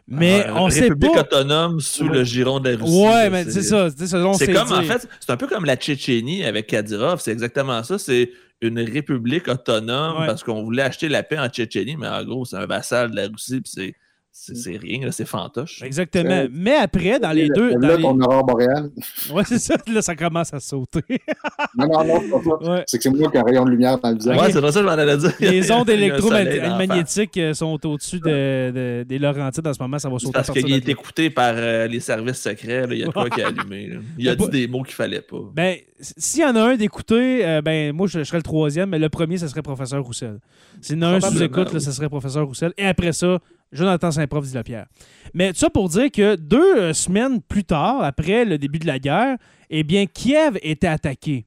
Mais Euh, on sait République autonome sous le giron de la Russie. Ouais, mais c'est ça. C'est comme, en fait, c'est un peu comme la Tchétchénie avec Kadyrov. C'est exactement ça. C'est une république autonome Ouais. parce qu'on voulait acheter la paix en Tchétchénie, mais en gros, c'est un vassal de la Russie, puis c'est- c'est rien, là, c'est fantoche. Exactement. Mais après, dans les deux. Là, Dans les... ton aurore boréale. Ouais, c'est ça. Là, ça commence à sauter. Non, non, non, c'est pas ça. Ouais. C'est que c'est moi qui ai un rayon de lumière dans le visage. Ouais, c'est pas ça que je m'en allais dire. Les ondes électromagnétiques euh, sont au-dessus de, de- des Laurentides en ce moment. Ça va sauter parce qu'il est là. écouté par euh, les services secrets. là. Il y a de quoi qui a allumé. là. Il a dit pas- des mots qu'il fallait pas. Ben, s'il y en a un d'écouter, euh, ben, moi, je, je serais le troisième, mais le premier, ce serait Professeur Roussel. S'il y en a un sous Probablement, écoute, là, oui. ce serait Professeur Roussel. Et après ça, Jonathan Saint-Prof dit la pierre. Mais ça pour dire que deux euh, semaines plus tard, après le début de la guerre, eh bien, Kiev était attaqué.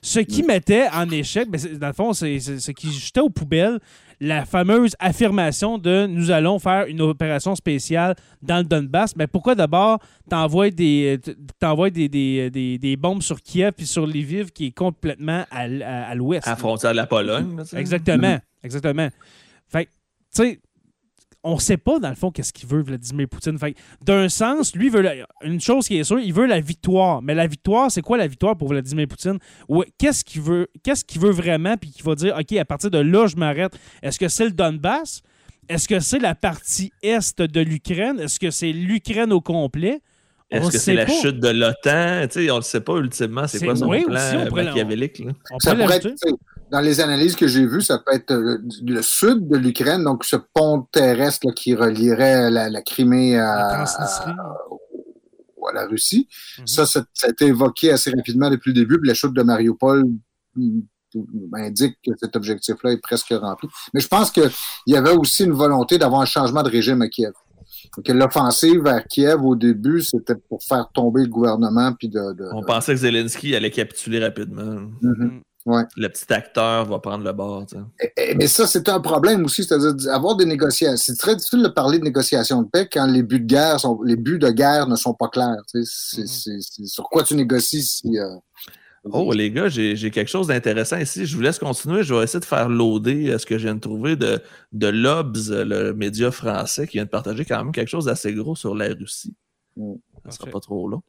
Ce qui mettait en échec, ben, dans le fond, c'est ce qui jetait aux poubelles la fameuse affirmation de nous allons faire une opération spéciale dans le Donbass. Mais pourquoi d'abord t'envoies des, t'envoies des, des, des, des bombes sur Kiev puis sur Lviv qui est complètement à, à- à l'ouest? À la frontière de la Pologne. tu sais? Exactement. Exactement. Fait que, tu sais, on sait pas, dans le fond, qu'est-ce qu'il veut, Vladimir Poutine. Fait d'un sens, lui, veut la- une chose qui est sûre, il veut la victoire. Mais la victoire, c'est quoi la victoire pour Vladimir Poutine? Ouais, qu'est-ce qu'il veut, qu'est-ce qu'il veut vraiment, puis qu'il va dire, OK, à partir de là, je m'arrête. Est-ce que c'est le Donbass? Est-ce que c'est la partie est de l'Ukraine? Est-ce que c'est l'Ukraine au complet? On Est-ce que c'est la pas. chute de l'OTAN? Tu sais, on ne sait pas ultimement c'est quoi son oui, plan aussi, on pourrait- machiavélique. là? On Ça pourrait être, dans les analyses que j'ai vues, ça peut être euh, le sud de l'Ukraine, donc ce pont terrestre là, qui relierait la, la Crimée La à, la Russie. Mhm. Ça, ça, ça a été évoqué assez rapidement depuis le début, puis la chute de Mariupol mm, indique que cet objectif-là est presque rempli. Mais je pense qu'il y avait aussi une volonté d'avoir un changement de régime à Kiev. L'offensive vers Kiev, au début, c'était pour faire tomber le gouvernement, puis de... de- On pensait que Zelensky allait capituler rapidement. Mhm. Le petit acteur va prendre le bord. Mais ça, c'est un problème aussi, c'est-à-dire avoir des négociations. C'est très difficile de parler de négociations de paix quand les buts de guerre sont, les buts de guerre ne sont pas clairs. tu sais. C'est, c'est- c'est sur quoi tu négocies si. euh, Oh, les gars, j'ai j'ai quelque chose d'intéressant ici. Je vous laisse continuer. Je vais essayer de faire loader euh, ce que je viens de trouver de, de Lobs, euh, le média français, qui vient de partager quand même quelque chose d'assez gros sur la Russie. Mm. Ça sera Parfait. pas trop long.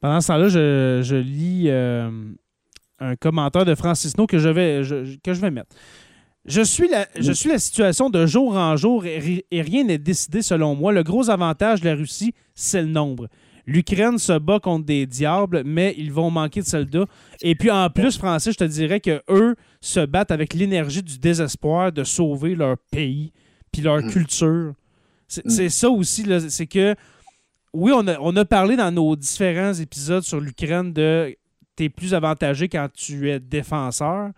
Pendant ce temps-là, je, je lis euh, un commentaire de Francis No que je vais, je- que je vais mettre. Je suis, la, je suis la situation de jour en jour et, ri- et rien n'est décidé selon moi. Le gros avantage de la Russie, c'est le nombre. L'Ukraine se bat contre des diables, mais ils vont manquer de soldats. Et puis en plus, Francis, je te dirais que eux se battent avec l'énergie du désespoir de sauver leur pays puis leur Mm. culture. C'est Mm. c'est ça aussi, c'est que oui, on a, on a parlé dans nos différents épisodes sur l'Ukraine de t'es plus avantagé quand tu es défenseur,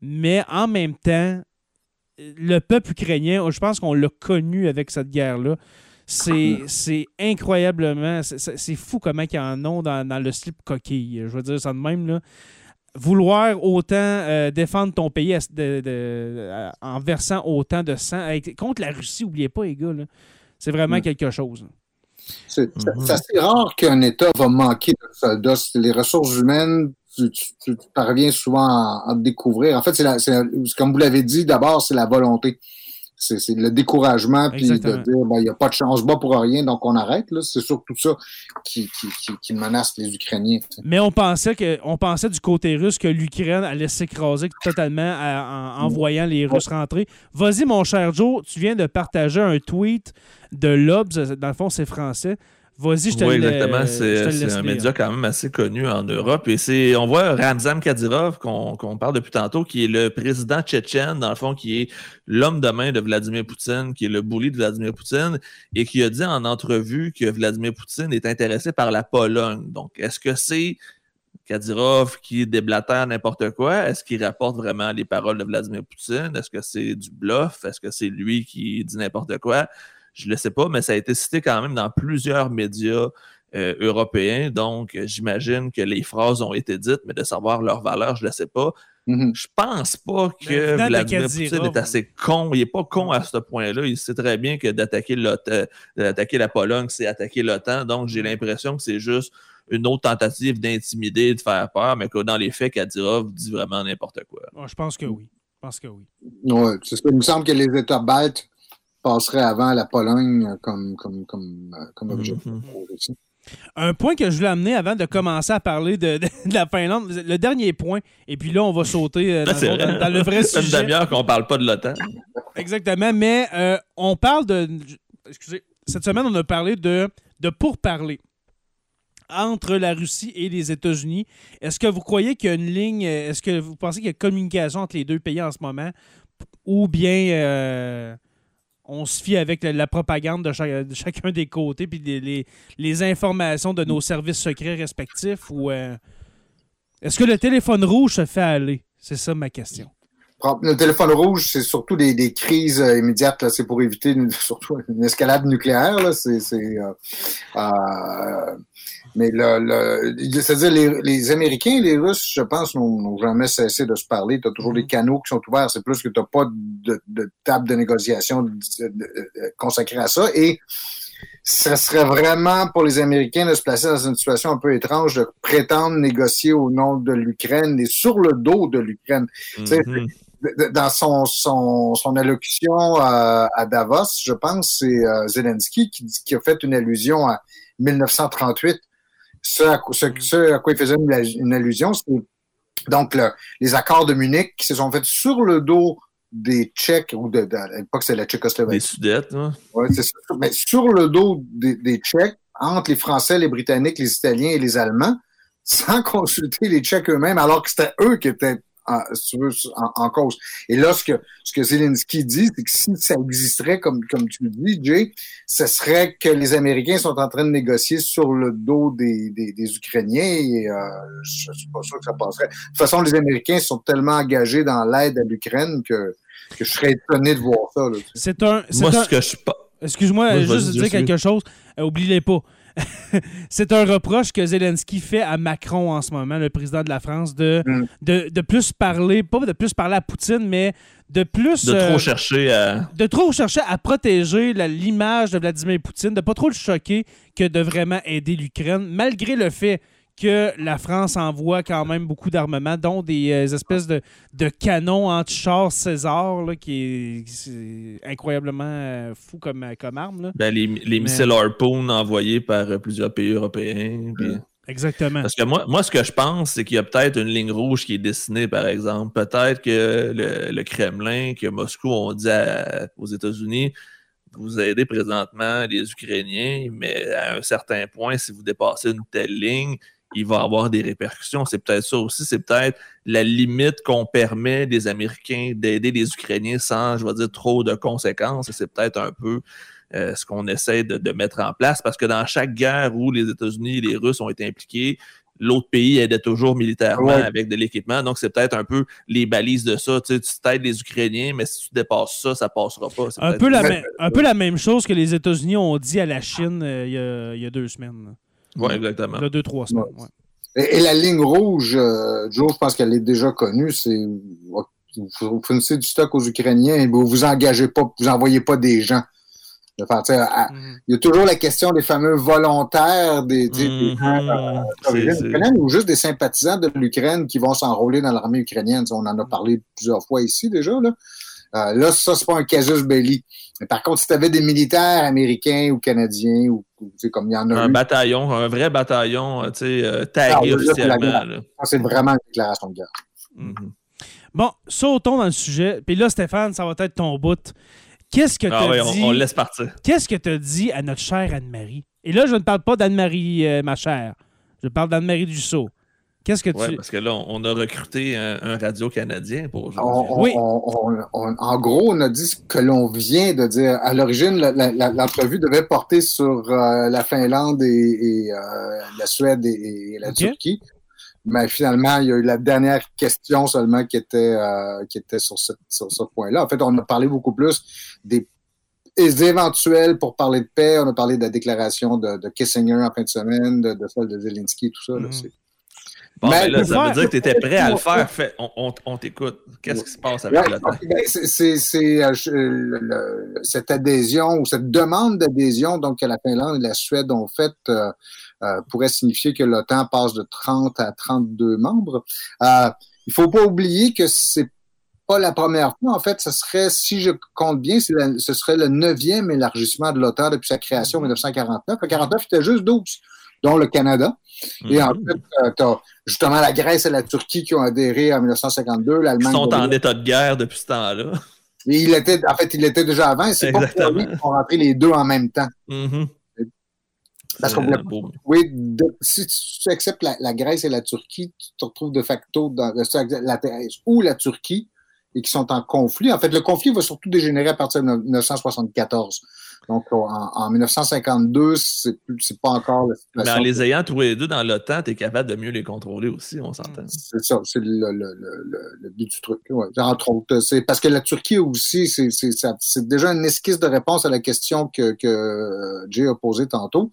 mais en même temps, le peuple ukrainien, je pense qu'on l'a connu avec cette guerre-là. C'est c'est incroyablement, c'est- fou comment ils en ont dans, dans le slip coquille. Je veux dire ça de même. Là. Vouloir autant euh, défendre ton pays à- de- de- à- en versant autant de sang. Avec- contre la Russie, oubliez pas, les gars. C'est vraiment Mm. quelque chose. C'est, Mhm. c'est assez rare qu'un État va manquer de soldats. Les ressources humaines, tu, tu- tu parviens souvent à, à découvrir. En fait, c'est, comme vous l'avez dit, d'abord, c'est la volonté. C'est, le découragement, puis de dire, ben, il n'y a pas de chance bas pour rien, donc on arrête. C'est surtout ça qui, qui, qui, qui menace les Ukrainiens. Mais on pensait que on pensait du côté russe que l'Ukraine allait s'écraser totalement à- en, en voyant les Russes rentrer. Vas-y, mon cher Joe, tu viens de partager un tweet de Lobs. Dans le fond, c'est français. Vas-y, je te Oui, exactement. C'est un média quand même assez connu en Europe. Et c'est, on voit Ramzan Kadyrov, qu'on qu'on parle depuis tantôt, qui est le président tchétchène, dans le fond, qui est l'homme de main de Vladimir Poutine, qui est le bully de Vladimir Poutine, et qui a dit en entrevue que Vladimir Poutine est intéressé par la Pologne. Donc, est-ce que c'est Kadyrov qui déblatère n'importe quoi? Est-ce qu'il rapporte vraiment les paroles de Vladimir Poutine? Est-ce que c'est du bluff? Est-ce que c'est lui qui dit n'importe quoi? Je ne le sais pas, mais ça a été cité quand même dans plusieurs médias euh, européens. Donc, euh, j'imagine que les phrases ont été dites, mais de savoir leur valeur, je ne le sais pas. Mhm. Je pense pas Mais que Vladimir Poutine est assez con. Il n'est pas con à ce point-là. Il sait très bien que d'attaquer l'OTAN- d'attaquer la Pologne, c'est attaquer l'OTAN. Donc, j'ai l'impression que c'est juste une autre tentative d'intimider, de faire peur, mais que dans les faits, Kadyrov dit vraiment n'importe quoi. Je pense que oui. Je pense que oui. Ouais, c'est ça. Il me semble que les États baltes passerait avant la Pologne comme, comme, comme, comme objet. Mhm. Un point que je voulais amener avant de commencer à parler de, de- de la Finlande, le dernier point, et puis là, on va sauter euh, dans, c'est le- vrai. dans- dans le vrai Ça fait une sujet. demi-heure qu'on parle pas de l'OTAN. Exactement, mais euh, on parle de. Excusez. Cette semaine, on a parlé de, de pourparler entre la Russie et les États-Unis. Est-ce que vous croyez qu'il y a une ligne. euh, Est-ce que vous pensez qu'il y a communication entre les deux pays en ce moment? Ou bien euh, on se fie avec la, propagande de, cha- de chacun des côtés puis les, informations de nos services secrets respectifs? Euh, est-ce que le téléphone rouge se fait aller? C'est ça ma question. Le téléphone rouge, c'est surtout des, crises euh, immédiates. C'est pour éviter une, surtout une escalade nucléaire. C'est, euh, mais le, le, c'est-à-dire les, les Américains et les Russes, je pense, n'ont, jamais cessé de se parler. Tu as toujours des canaux qui sont ouverts. C'est plus que tu n'as pas de, de table de négociation de- de- de- consacrée à ça. Et ce serait vraiment pour les Américains de se placer dans une situation un peu étrange de prétendre négocier au nom de l'Ukraine et sur le dos de l'Ukraine Mhm. de- dans son, son, son allocution à, à Davos, je pense, c'est euh, Zelensky qui, qui a fait une allusion à 1938. Ce à, quoi- ce, ce à quoi il faisait une, allusion, c'est donc le- les accords de Munich qui se sont faits sur le dos des Tchèques, ou de, de- à l'époque c'était la Des Tchécoslovaquie, Sudètes, là. Ouais, c'est ça. Mais sur le dos des, des Tchèques, entre les Français, les Britanniques, les Italiens et les Allemands, sans consulter les Tchèques eux-mêmes, alors que c'était eux qui étaient en, si tu veux, en, en cause. Et là, ce que, ce que Zelensky dit, c'est que si ça existerait, comme, comme tu le dis, Jay, ce serait que les Américains sont en train de négocier sur le dos des, des, des Ukrainiens et euh, je suis pas sûr que ça passerait. De toute façon, les Américains sont tellement engagés dans l'aide à l'Ukraine que, que je serais étonné de voir ça. Là. C'est un. c'est Moi, un- ce que je pas. Excuse-moi, juste dire quelque chose. Euh, Oubliez pas. c'est un reproche que Zelensky fait à Macron en ce moment, le président de la France, de, Mm. de, de plus parler, pas de plus parler à Poutine, mais de plus. De euh, trop chercher à. de trop chercher à protéger l'image de Vladimir Poutine, de pas trop le choquer que de vraiment aider l'Ukraine, malgré le fait que la France envoie quand même beaucoup d'armements, dont des euh, espèces de, de canons anti-chars César, là, qui est, incroyablement euh, fou comme, comme arme. là. Ben, les, les missiles Harpoon envoyés par euh, plusieurs pays européens. puis- Exactement. Parce que moi, moi, ce que je pense, c'est qu'il y a peut-être une ligne rouge qui est dessinée, par exemple. Peut-être que le, le Kremlin, que Moscou ont dit à- aux États-Unis, vous aidez présentement les Ukrainiens, mais à un certain point, si vous dépassez une telle ligne, il va y avoir des répercussions. C'est peut-être ça aussi. C'est peut-être la limite qu'on permet des Américains d'aider les Ukrainiens sans, je vais dire, trop de conséquences. C'est peut-être un peu euh, ce qu'on essaie de, de mettre en place parce que dans chaque guerre où les États-Unis et les Russes ont été impliqués, l'autre pays aidait toujours militairement Ouais. avec de l'équipement. Donc, c'est peut-être un peu les balises de ça. Tu sais, tu t'aides les Ukrainiens, mais si tu dépasses ça, ça passera pas. C'est Un peu, la même- un peu la même chose que les États-Unis ont dit à la Chine euh, il y a- il y, a deux semaines. Ouais, exactement. Il y a deux, trois semaines. ouais. Et, et la ligne rouge, euh, Joe, je pense qu'elle est déjà connue, c'est vous, fournissez du stock aux Ukrainiens et vous vous engagez pas, vous envoyez pas des gens. De à- Mhm. il y a toujours la question des fameux volontaires des, des euh, ukrainienne ou juste des sympathisants de l'Ukraine qui vont s'enrôler dans l'armée ukrainienne. On en a parlé plusieurs fois ici déjà. Là, Euh, là ça, c'est pas un casus belli. Mais par contre, si tu avais des militaires américains ou canadiens, ou ou, tu sais, comme il y en a Un eu, bataillon, un vrai bataillon, euh, tu sais, euh, Ah, tagué oui, là, c'est officiellement. vraiment une déclaration de guerre. Mhm. Bon, sautons dans le sujet. Puis là, Stéphane, ça va être ton bout. Qu'est-ce que tu Ah on, dit? on le laisse partir. Qu'est-ce que tu as dit à notre chère Anne-Marie? Et là, je ne parle pas d'Anne-Marie, euh, ma chère. Je parle d'Anne-Marie Dussault. Qu'est-ce que Ouais, tu. parce que là, on a recruté un, un radio canadien pour aujourd'hui. on- Oui. on- on- on- en gros, on a dit ce que l'on vient de dire. À l'origine, l'entrevue devait porter sur euh, la Finlande et, et, euh, la Suède et, et la. Turquie. Mais finalement, il y a eu la dernière question seulement qui était, euh, qui était sur, ce, sur ce point-là. En fait, on a parlé beaucoup plus des éventuels pour parler de paix. On a parlé de la déclaration de, de Kissinger en fin de semaine, de, de celle de Zelensky, tout ça. là, Mhm. Bon, Mais ben là, pour ça faire- veut dire que tu étais prêt à le faire. Fait, on on- on t'écoute. Qu'est-ce qui se passe avec le temps? ben, c'est- c'est c'est, euh, je- le- le- cette adhésion ou cette demande d'adhésion donc que la Finlande et la Suède ont faite euh, euh, pourrait signifier que l'OTAN passe de 30 à 32 membres. Euh, il faut pas oublier que c'est pas la première fois. En fait, ce serait, si je compte bien, ce serait le neuvième élargissement de l'OTAN depuis sa création en 1949. En 49, c'était juste 12, dont le Canada. Et en Mhm. fait, tu as justement la Grèce et la Turquie qui ont adhéré en 1952. Ils L'Allemagne. sont en état de guerre depuis ce temps-là. Mais il était, en fait, il était déjà avant. et C'est pas pour lui qu'ils sont rentrés les deux en même temps. Mhm. Parce qu'on voulait. Oui, de- si tu acceptes la, la Grèce et la Turquie, tu te retrouves de facto dans la Grèce ou la Turquie et qui sont en conflit. En fait, le conflit va surtout dégénérer à partir de 1974. Donc, en, en 1952, c'est pas encore la Mais situation. en les ayant tous les deux dans l'OTAN, tu es capable de mieux les contrôler aussi, on s'entend. C'est ça, c'est le, le, le, le, le but du truc. Ouais. Entre autres, c'est parce que la Turquie aussi, c'est c'est- déjà une esquisse de réponse à la question que, que Jay a posée tantôt.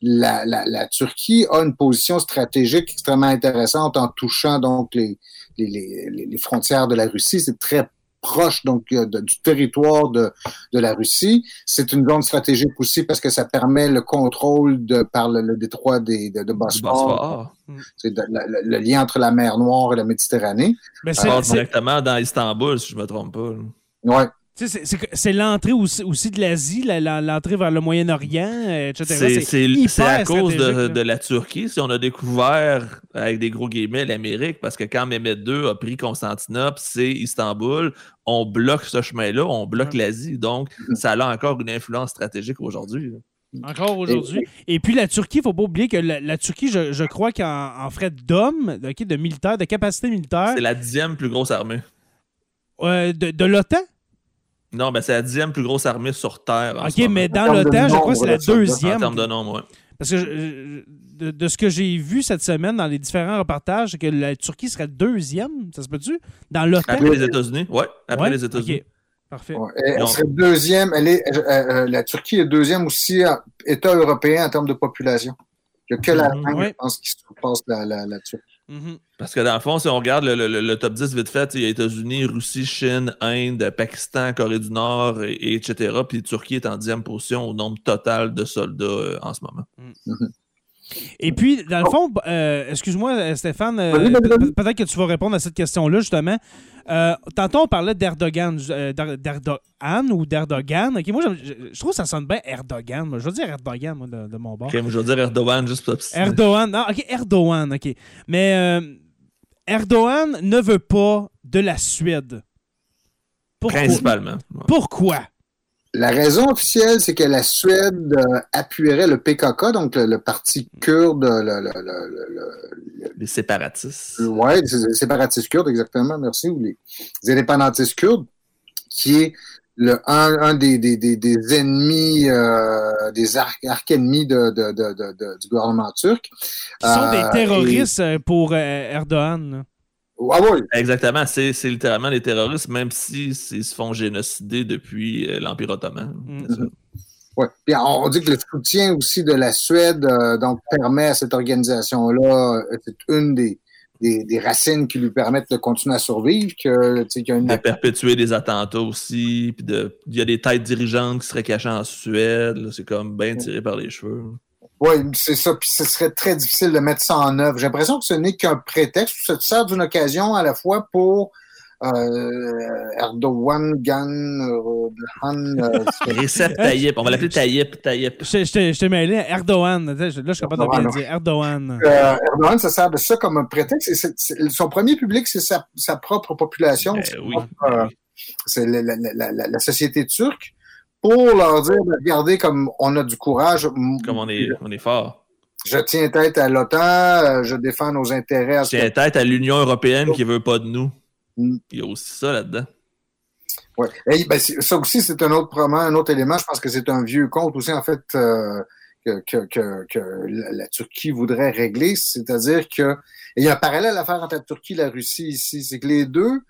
La, la, la Turquie a une position stratégique extrêmement intéressante en touchant donc les, les, les, les frontières de la Russie. C'est très proche donc euh, de- du territoire de, de la Russie. C'est une zone stratégique aussi parce que ça permet le contrôle de par le, le détroit des, de, de Bosphore. Bosphore. C'est le, le lien entre la mer Noire et la Méditerranée. Mais c'est- directement dans Istanbul, si je me trompe pas. là. C'est- l'entrée aussi, aussi de l'Asie, la- la- l'entrée vers le Moyen-Orient, euh, etc. C'est- à cause de, la Turquie si on a découvert, avec des gros guillemets, l'Amérique, parce que quand Mehmet II a pris Constantinople, c'est Istanbul, on bloque ce chemin-là, on bloque l'Asie. Donc, ça a encore une influence stratégique aujourd'hui. Encore aujourd'hui. Et puis la Turquie, il ne faut pas oublier que la, la Turquie, je, je crois qu'en en frais d'hommes, de militaires, de capacité militaire, C'est la dixième plus grosse armée. euh, de, de l'OTAN? Non, ben c'est la dixième plus grosse armée sur Terre. en OK, ce mais dans l'OTAN, je crois que c'est la de soldats, en deuxième. termes de nombre, ouais. Parce que je- de, de ce que j'ai vu cette semaine dans les différents reportages, c'est que la Turquie serait deuxième, ça se peut-tu? Dans l'OTAN? Après les États-unis, ouais, après Ouais? les États-Unis. OK. Parfait. Ouais. Elle serait deuxième. Elle est, euh, euh, la Turquie est deuxième aussi à État européen en termes de population. Il n'y a que l'Allemagne, Ouais. je pense, qui surpasse la, la, la Turquie. Mhm. Parce que dans le fond, si on regarde le, le- le- le top 10 vite fait, il y a États-Unis, Russie, Chine, Inde, Pakistan, Corée du Nord, et, et etc. Puis Turquie est en dixième position au nombre total de soldats euh, en ce moment. Et puis, dans le fond, euh, excuse-moi, euh, Stéphane, euh, peut-être que tu vas répondre à cette question-là, justement. Euh, tantôt, on parlait d'Erdogan, euh, d'Er- d'Erdogan ou d'Erdogan. Ok, moi, je, trouve que ça sonne bien Erdogan. moi. Je veux dire Erdogan, moi, de, de mon bord. Je veux dire Erdogan juste pour. Erdogan. Non, OK, Erdogan, OK. Mais euh, Erdogan ne veut pas de la Suède. Pourquoi? Principalement. Ouais. Pourquoi? La raison officielle, c'est que la Suède euh, appuierait le PKK, donc le, le parti kurde, le, le, le, le- le- Les séparatistes. c'est les séparatistes kurdes, exactement, merci, ou les, les indépendantistes kurdes, qui est le, un, un des, des, des, des ennemis, euh, des arc, arc-ennemis de, de, de, de- de- du gouvernement turc. Qui sont Euh, des terroristes euh, pour euh, Erdogan. Ah oui, Exactement, c'est littéralement les terroristes, même s'ils se font génocider depuis euh, l'Empire ottoman. Mm. C'est ça. Ouais. Puis on dit que le soutien aussi de la Suède euh, donc permet à cette organisation-là, euh, c'est une des, des, des racines qui lui permettent de continuer à survivre, que, tu sais, qu'il y a une De perpétuer des attentats aussi, puis de- il y a des têtes dirigeantes qui seraient cachées en Suède. C'est comme bien tiré par les cheveux. Oui, c'est ça. Puis ce serait très difficile de mettre ça en œuvre. J'ai l'impression que ce n'est qu'un prétexte. Ça te sert d'une occasion à la fois pour euh, Erdogan, Gan, euh, Han. euh, Recep Tayyip, on va l'appeler Tayyip, Tayyip. Je je t'ai je t'ai mêlé à Erdogan. Là, je suis capable de bien Erdogan, dire. Erdogan. euh, Erdogan, ça sert de ça comme un prétexte. Et c'est- c'est- son premier public, c'est sa, sa propre population. Ben C'est oui, propre, euh, c'est la, la- la- la- la société turque pour leur dire, regardez comme on a du courage. Comme on est, on est fort. Je tiens tête à l'OTAN, euh, je défends nos intérêts. à ce Tiens tête à l'Union européenne qui veut pas de nous. Mm. Il y a aussi ça là-dedans. Et, ben, ça aussi, c'est un autre, probablement un autre élément. Je pense que c'est un vieux compte aussi, en fait, euh, que, que, que, la, la Turquie voudrait régler. C'est-à-dire que, et il y a un parallèle à faire entre la Turquie et la Russie ici. C'est que les deux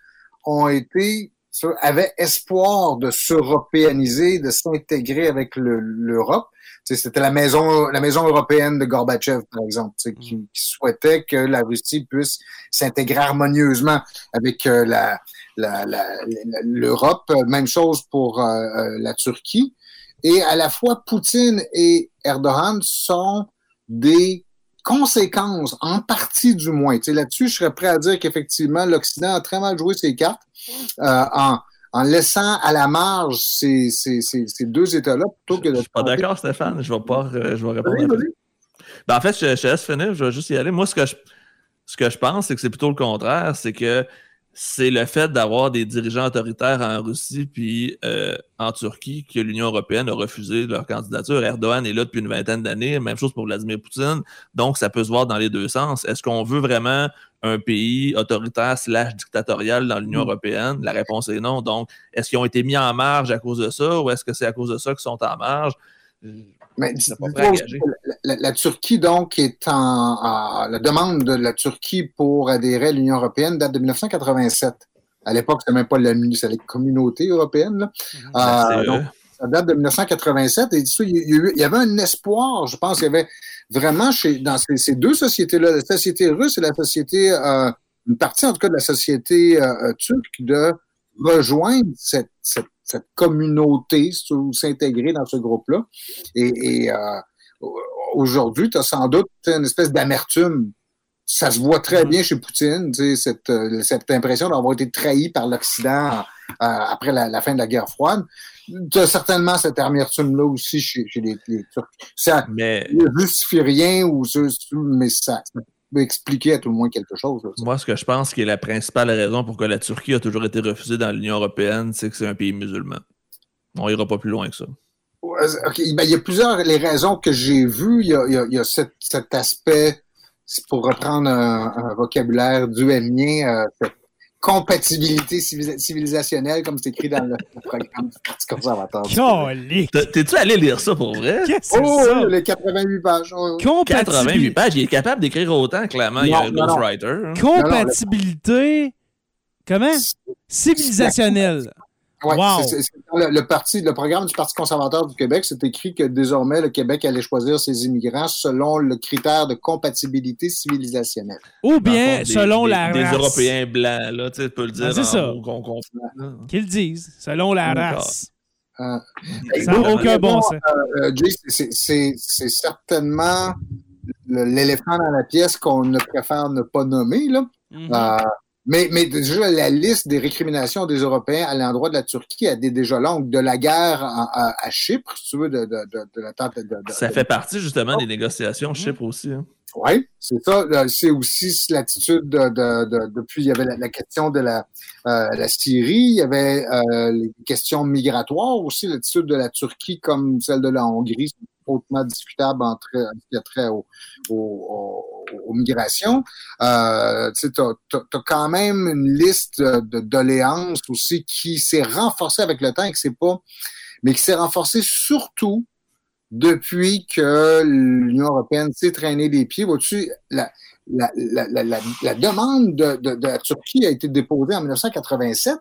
ont été, ça, avaient espoir de s'européaniser, de s'intégrer avec le- l'Europe. C'était la maison, la maison européenne de Gorbatchev, par exemple, tu sais, qui, qui souhaitait que la Russie puisse s'intégrer harmonieusement avec euh, la, la- la- la- l'Europe. Même chose pour euh, euh, la Turquie. Et à la fois, Poutine et Erdogan sont des conséquences, en partie du moins. Là-dessus, je serais prêt à dire qu'effectivement, l'Occident a très mal joué ses cartes en, en laissant à la marge ces, ces, ces, ces deux États-là plutôt que de. Je suis pas d'accord, Stéphane. Je vais pas euh, je vais répondre. Oui, oui. Ben, en fait, je, je laisse finir, je vais juste y aller. Moi, ce que je, ce que je pense, c'est que c'est plutôt le contraire. C'est que c'est le fait d'avoir des dirigeants autoritaires en Russie puis euh, en Turquie que l'Union européenne a refusé leur candidature. Erdogan est là depuis une vingtaine d'années, même chose pour Vladimir Poutine. Donc, ça peut se voir dans les deux sens. Est-ce qu'on veut vraiment un pays autoritaire slash dictatorial dans l'Union mm. européenne? La réponse est non. Donc, est-ce qu'ils ont été mis en marge à cause de ça ou est-ce que c'est à cause de ça qu'ils sont en marge? Mais la, la, Turquie, donc, est en, La demande de la Turquie pour adhérer à l'Union européenne date de 1987. À l'époque, c'était même pas la, la communauté européenne. Là. Mm-hmm. Euh, donc, ça date de 1987. Et il y avait un espoir, je pense qu'il y avait vraiment chez, dans ces, ces deux sociétés-là, la société russe et la société, euh, une partie en tout cas de la société euh, euh turque, de rejoindre cette, cette, cette communauté, s'intégrer dans ce groupe-là. Et, et euh, aujourd'hui, tu as sans doute une espèce d'amertume. Ça se voit très mm-hmm. bien chez Poutine, cette, euh, cette impression d'avoir été trahi par l'Occident euh, après la, la, fin de la guerre froide. Tu as certainement cette amertume-là aussi chez, chez les, les, Turcs. Ça mais... ne justifie rien, ou, mais ça, expliquer à tout le moins quelque chose. Moi, ce que je pense qui est la principale raison pour que la Turquie a toujours été refusée dans l'Union européenne, c'est que c'est un pays musulman. On ira pas plus loin que ça. Ben, il y a plusieurs les raisons que j'ai vues. Il y a, il y a cet, cet, aspect, pour reprendre un, un vocabulaire du euh, cette compatibilité civilisationnelle, comme c'est écrit dans le, programme du Parti conservateur. T'es-tu allé lire ça pour vrai? Qu'est-ce oh, ça? les 88 pages. 88 pages, il est capable d'écrire autant, clairement. il y a un ghostwriter. Hein. Compatibilité. Comment? Civilisationnelle. Ouais, le, parti, le programme du Parti conservateur du Québec, c'est écrit que désormais le Québec allait choisir ses immigrants selon le critère de compatibilité civilisationnelle. Ou bien selon la race. Des Européens blancs, là, tu peux le dire. Ah, c'est ça. Qu'ils disent, selon la race. Euh, ça n'a aucun bon sens. Euh, euh c'est certainement l'éléphant dans la pièce qu'on ne préfère ne pas nommer. Là. Mm -hmm. euh, mais, mais déjà, la liste des récriminations des Européens à l'endroit de la Turquie est déjà longue. De la guerre à, à, Chypre, si tu veux, de, de, de, de la tente de, Ça fait partie justement des négociations Chypre aussi. Hein. Oui, c'est ça. C'est aussi l'attitude de, de, depuis, il y avait la, question de la, euh, la Syrie, il y avait euh, les questions migratoires aussi, l'attitude de la Turquie comme celle de la Hongrie, hautement discutable entre ce qui a trait aux, migrations. Euh, tu as, quand même une liste de doléances aussi qui s'est renforcée avec le temps et que c'est pas, mais qui s'est renforcée surtout depuis que l'Union européenne s'est traînée des pieds. La, la, la, la demande de, de, de, la Turquie a été déposée en 1987.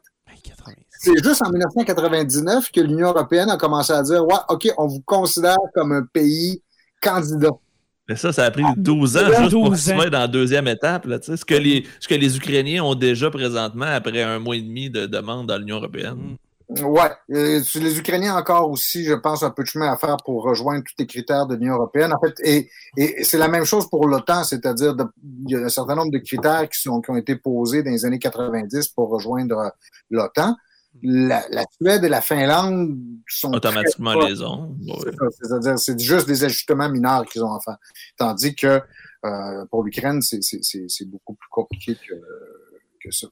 C'est juste en 1999 que l'Union européenne a commencé à dire Ouais, OK, on vous considère comme un pays candidat. Mais ça, ça a pris 12 ans juste pour se mettre dans la deuxième étape. Là, ce, que les, ce que les Ukrainiens ont déjà présentement après un mois et demi de demande dans l'Union européenne. Ouais, euh, les Ukrainiens encore aussi, je pense, un peu de chemin à faire pour rejoindre tous les critères de l'Union européenne. En fait, et, et c'est la même chose pour l'OTAN, c'est-à-dire il y a un certain nombre de critères qui, sont, qui ont été posés dans les années 90 pour rejoindre l'OTAN la, la, Suède et la Finlande sont automatiquement les ont. C'est-à-dire c'est juste des ajustements mineurs qu'ils ont à faire. Tandis que euh, pour l'Ukraine, c'est beaucoup plus compliqué que, que ça.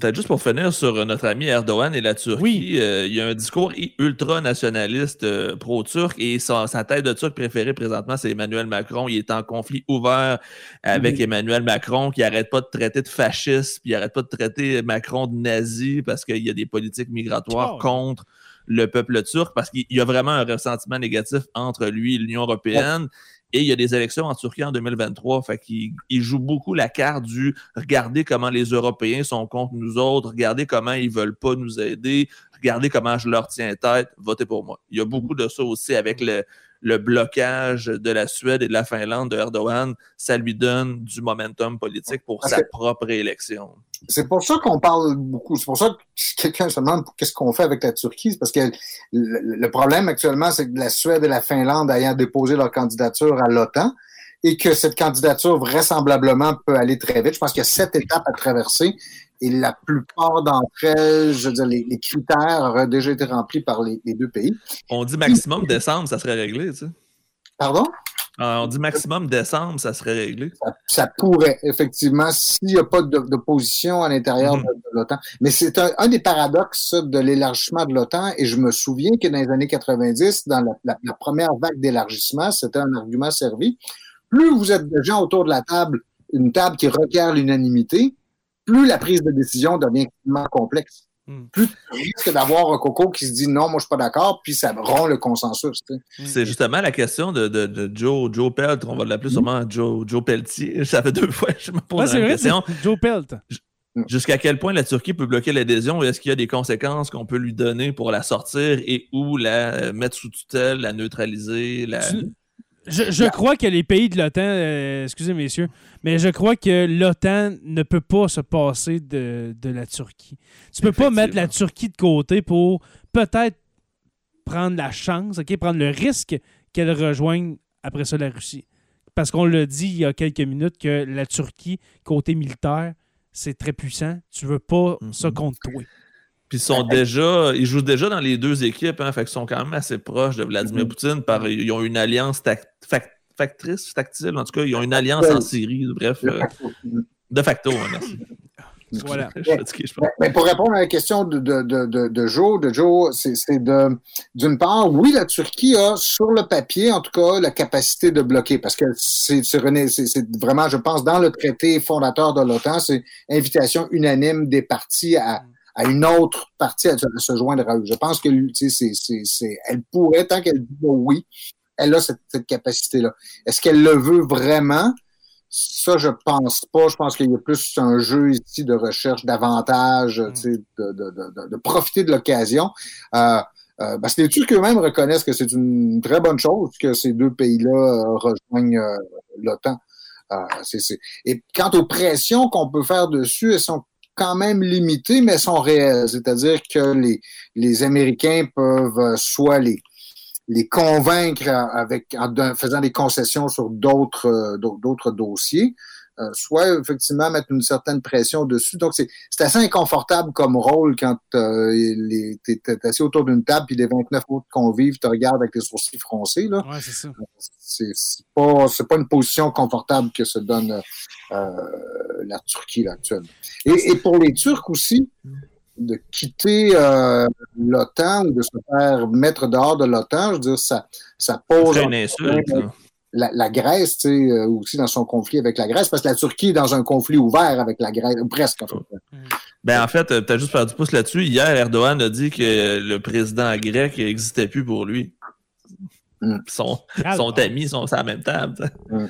Peut-être juste pour finir sur notre ami Erdogan et la Turquie, euh, il y a un discours ultra-nationaliste euh, pro-turc et sa, tête de turc préférée présentement, c'est Emmanuel Macron. Il est en conflit ouvert avec Emmanuel Macron qui n'arrête pas de traiter de fasciste, puis il n'arrête pas de traiter Macron de nazi parce qu'il y a des politiques migratoires oh. contre le peuple turc, parce qu'il y a vraiment un ressentiment négatif entre lui et l'Union européenne. Et il y a des élections en Turquie en 2023. Fait qu'il il joue beaucoup la carte du regardez comment les Européens sont contre nous autres, regardez comment ils veulent pas nous aider, regardez comment je leur tiens tête, votez pour moi. Il y a beaucoup de ça aussi avec le, le blocage de la Suède et de la Finlande de Erdogan, ça lui donne du momentum politique pour sa propre élection. C'est pour ça qu'on parle beaucoup. C'est pour ça que quelqu'un se demande qu'est-ce qu'on fait avec la Turquie. Parce que le, problème actuellement, c'est que la Suède et la Finlande ayant déposé leur candidature à l'OTAN, et que cette candidature vraisemblablement peut aller très vite. Je pense qu'il y a sept étapes à traverser et la plupart d'entre elles, je veux dire, les, critères auraient déjà été remplis par les, deux pays. On dit maximum décembre, ça serait réglé, tu sais. Pardon? Euh, on dit maximum décembre, ça serait réglé. Ça, pourrait, effectivement, s'il n'y a pas d'opposition à l'intérieur mm-hmm. de, l'OTAN. Mais c'est un, des paradoxes de l'élargissement de l'OTAN. Et je me souviens que dans les années 90, dans la, la première vague d'élargissement, c'était un argument servi. Plus vous êtes de gens autour de la table, une table qui requiert l'unanimité, plus la prise de décision devient extrêmement complexe. Hmm. Plus tu risques d'avoir un coco qui se dit non, moi je suis pas d'accord, puis ça rompt le consensus. Hmm. C'est justement la question de, Joe, Joe Pelt, on va l'appeler hmm. sûrement Joe, Joe Pelletier. Ça fait deux fois que je me pose la question. Joe Pelt. Jusqu'à quel point la Turquie peut bloquer l'adhésion? Est-ce qu'il y a des conséquences qu'on peut lui donner pour la sortir et ou la mettre sous tutelle, la neutraliser? La... Je, crois que les pays de l'OTAN, euh, excusez messieurs, mais je crois que l'OTAN ne peut pas se passer de, la Turquie. Tu peux pas mettre la Turquie de côté pour peut-être prendre la chance, ok, prendre le risque qu'elle rejoigne après ça la Russie. Parce qu'on l'a dit il y a quelques minutes que la Turquie, côté militaire, c'est très puissant. Tu veux pas ça mhm. contre toi. Puis ils sont déjà, ils jouent déjà dans les deux équipes, hein, fait qu'ils sont quand même assez proches de Vladimir mm-hmm. Poutine. Par, ils ont une alliance factrice, tactile, en tout cas, ils ont une alliance en Syrie, bref. Euh, de facto, hein, merci. Voilà. Mais pour répondre à la question de, de, de, de Joe, de Joe, c'est de d'une part, oui, la Turquie a sur le papier, en tout cas, la capacité de bloquer, parce que c'est vraiment, je pense, dans le traité fondateur de l'OTAN, c'est invitation unanime des partis à, à une autre partie à se joindre à eux. Je pense que c'est, elle pourrait, tant qu'elle dit oui, elle a cette, capacité-là. Est-ce qu'elle le veut vraiment? Ça, je pense pas. Je pense qu'il y a plus un jeu ici de recherche d'avantages, mm. de, de, de, de, profiter de l'occasion. Euh, euh, parce que les Turcs eux-mêmes reconnaissent que c'est une très bonne chose que ces deux pays-là euh, rejoignent euh, l'OTAN. Et quant aux pressions qu'on peut faire dessus, elles sont quand même limitées, mais sont réelles. C'est-à-dire que les, les Américains peuvent euh, soit les, les convaincre avec, en faisant des concessions sur d'autres, euh, d'autres dossiers, euh, soit effectivement mettre une certaine pression dessus. Donc, c'est assez inconfortable comme rôle quand euh, tu es, assis autour d'une table puis les 29 autres convives te regardent avec les sourcils froncés. Là. Ouais, c'est ça. C'est pas, pas une position confortable que se donne euh, la Turquie là, actuellement. Et, et, pour les Turcs aussi, de quitter euh, l'OTAN ou de se faire mettre dehors de l'OTAN, je veux dire, ça, ça pose... Une insulte, la, la, Grèce, tu sais, euh, aussi dans son conflit avec la Grèce, parce que la Turquie est dans un conflit ouvert avec la Grèce, presque en fait. Mm. Ben en fait, euh, tu as juste fait du pouce là-dessus. Hier, Erdogan a dit que le président grec n'existait plus pour lui. Mm. Son, son ami sont à la même table. Mm.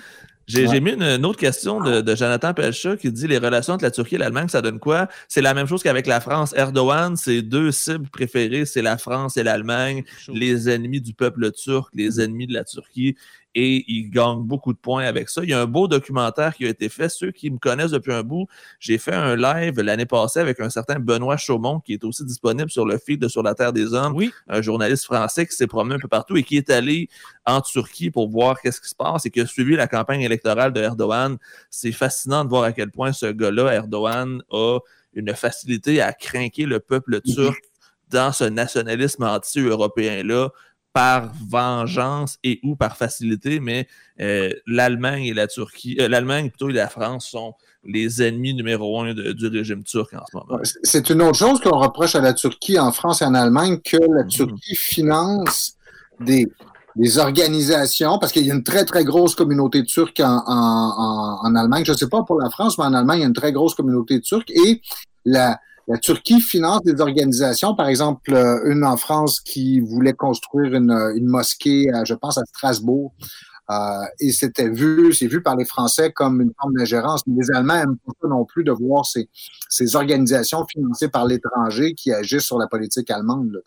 J'ai mis une, autre question de, Jonathan Pelcha qui dit les relations entre la Turquie et l'Allemagne, ça donne quoi? C'est la même chose qu'avec la France. Erdogan, ses deux cibles préférées, c'est la France et l'Allemagne, les ennemis du peuple turc, les ennemis de la Turquie et il gagne beaucoup de points avec ça. Il y a un beau documentaire qui a été fait. Ceux qui me connaissent depuis un bout, j'ai fait un live l'année passée avec un certain Benoît Chaumont qui est aussi disponible sur le feed de Sur la Terre des Hommes, oui. un journaliste français qui s'est promené un peu partout et qui est allé en Turquie pour voir qu'est-ce qui se passe et qui a suivi la campagne électorale de Erdogan. C'est fascinant de voir à quel point ce gars-là, Erdogan, a une facilité à craquer le peuple turc dans ce nationalisme anti-européen-là par vengeance et ou par facilité, mais euh, l'Allemagne et la Turquie, euh, l'Allemagne plutôt et la France sont les ennemis numéro un du régime turc en ce moment. C'est une autre chose qu'on reproche à la Turquie en France et en Allemagne, que la mhm. Turquie finance des, des organisations, parce qu'il y a une très, très grosse communauté turque en, en, en Allemagne. Je ne sais pas pour la France, mais en Allemagne, il y a une très grosse communauté turque. Et la, la Turquie finance des organisations, par exemple, euh, une en France qui voulait construire une, une mosquée, je pense, à Strasbourg. Euh, et c'était vu, c'est vu par les Français comme une forme d'ingérence. Mais les Allemands n'aiment pas non plus de voir ces, ces organisations financées par l'étranger qui agissent sur la politique allemande.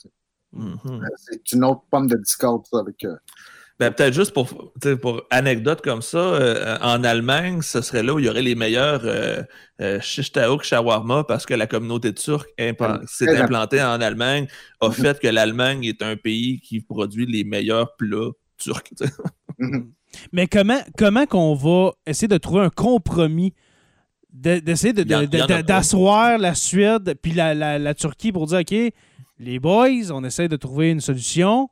Mm-hmm. Euh, c'est une autre pomme de discorde, ça, avec, ben, peut-être juste pour, pour anecdote comme ça, euh, en Allemagne, ce serait là où il y aurait les meilleurs euh, euh shawarma parce que la communauté turque s'est implantée en Allemagne, a mhm. fait que l'Allemagne est un pays qui produit les meilleurs plats turcs. Mhm. Mais comment, comment qu'on va essayer de trouver un compromis, de- d'essayer de- d'asseoir la Suède puis la, la- la Turquie pour dire, OK, les boys, on essaie de trouver une solution.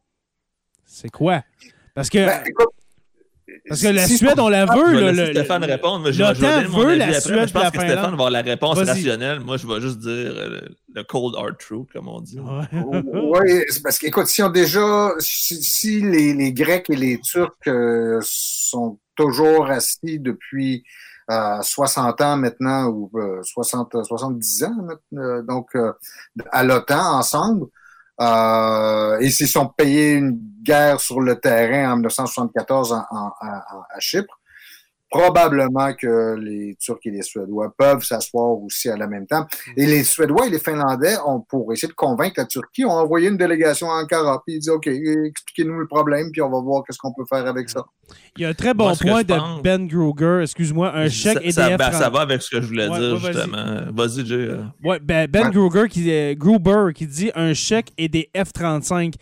C'est quoi? Parce que, Ben, écoute, parce que la si- Suède, on la Je veut. vais là, laisser le- Stéphane le- répondre, mais je vais je vais veut la après, Suède je pense que Stéphane va avoir la réponse rationnelle. Moi, je vais juste dire euh, le, le cold hard truth, comme on dit. Ouais. Oui, parce qu'écoute, si on déjà, si, si les, les Grecs et les Turcs euh, sont toujours assis depuis euh, 60 ans maintenant, ou euh, 60, 70 ans, maintenant, euh, donc euh, à l'OTAN ensemble, euh, et s'ils sont payés une guerre sur le terrain en 1974 en- à Chypre, probablement que les Turcs et les Suédois peuvent s'asseoir aussi à la même temps. Et les Suédois et les Finlandais, ont, pour essayer de convaincre la Turquie, ont envoyé une délégation à Ankara. Puis ils disent, OK, expliquez-nous le problème, puis on va voir qu'est-ce qu'on peut faire avec ça. Il y a un très bon Moi, point de pense- Ben Gruger, excuse-moi, un chèque ça, ça, EDF. ben, ça 30. va avec ce que je voulais Ouais, dire, ouais, justement. Vas-y, Jay. euh. Ouais, ben, ben. Gruger qui, euh, Gruber qui dit un chèque et des F-35.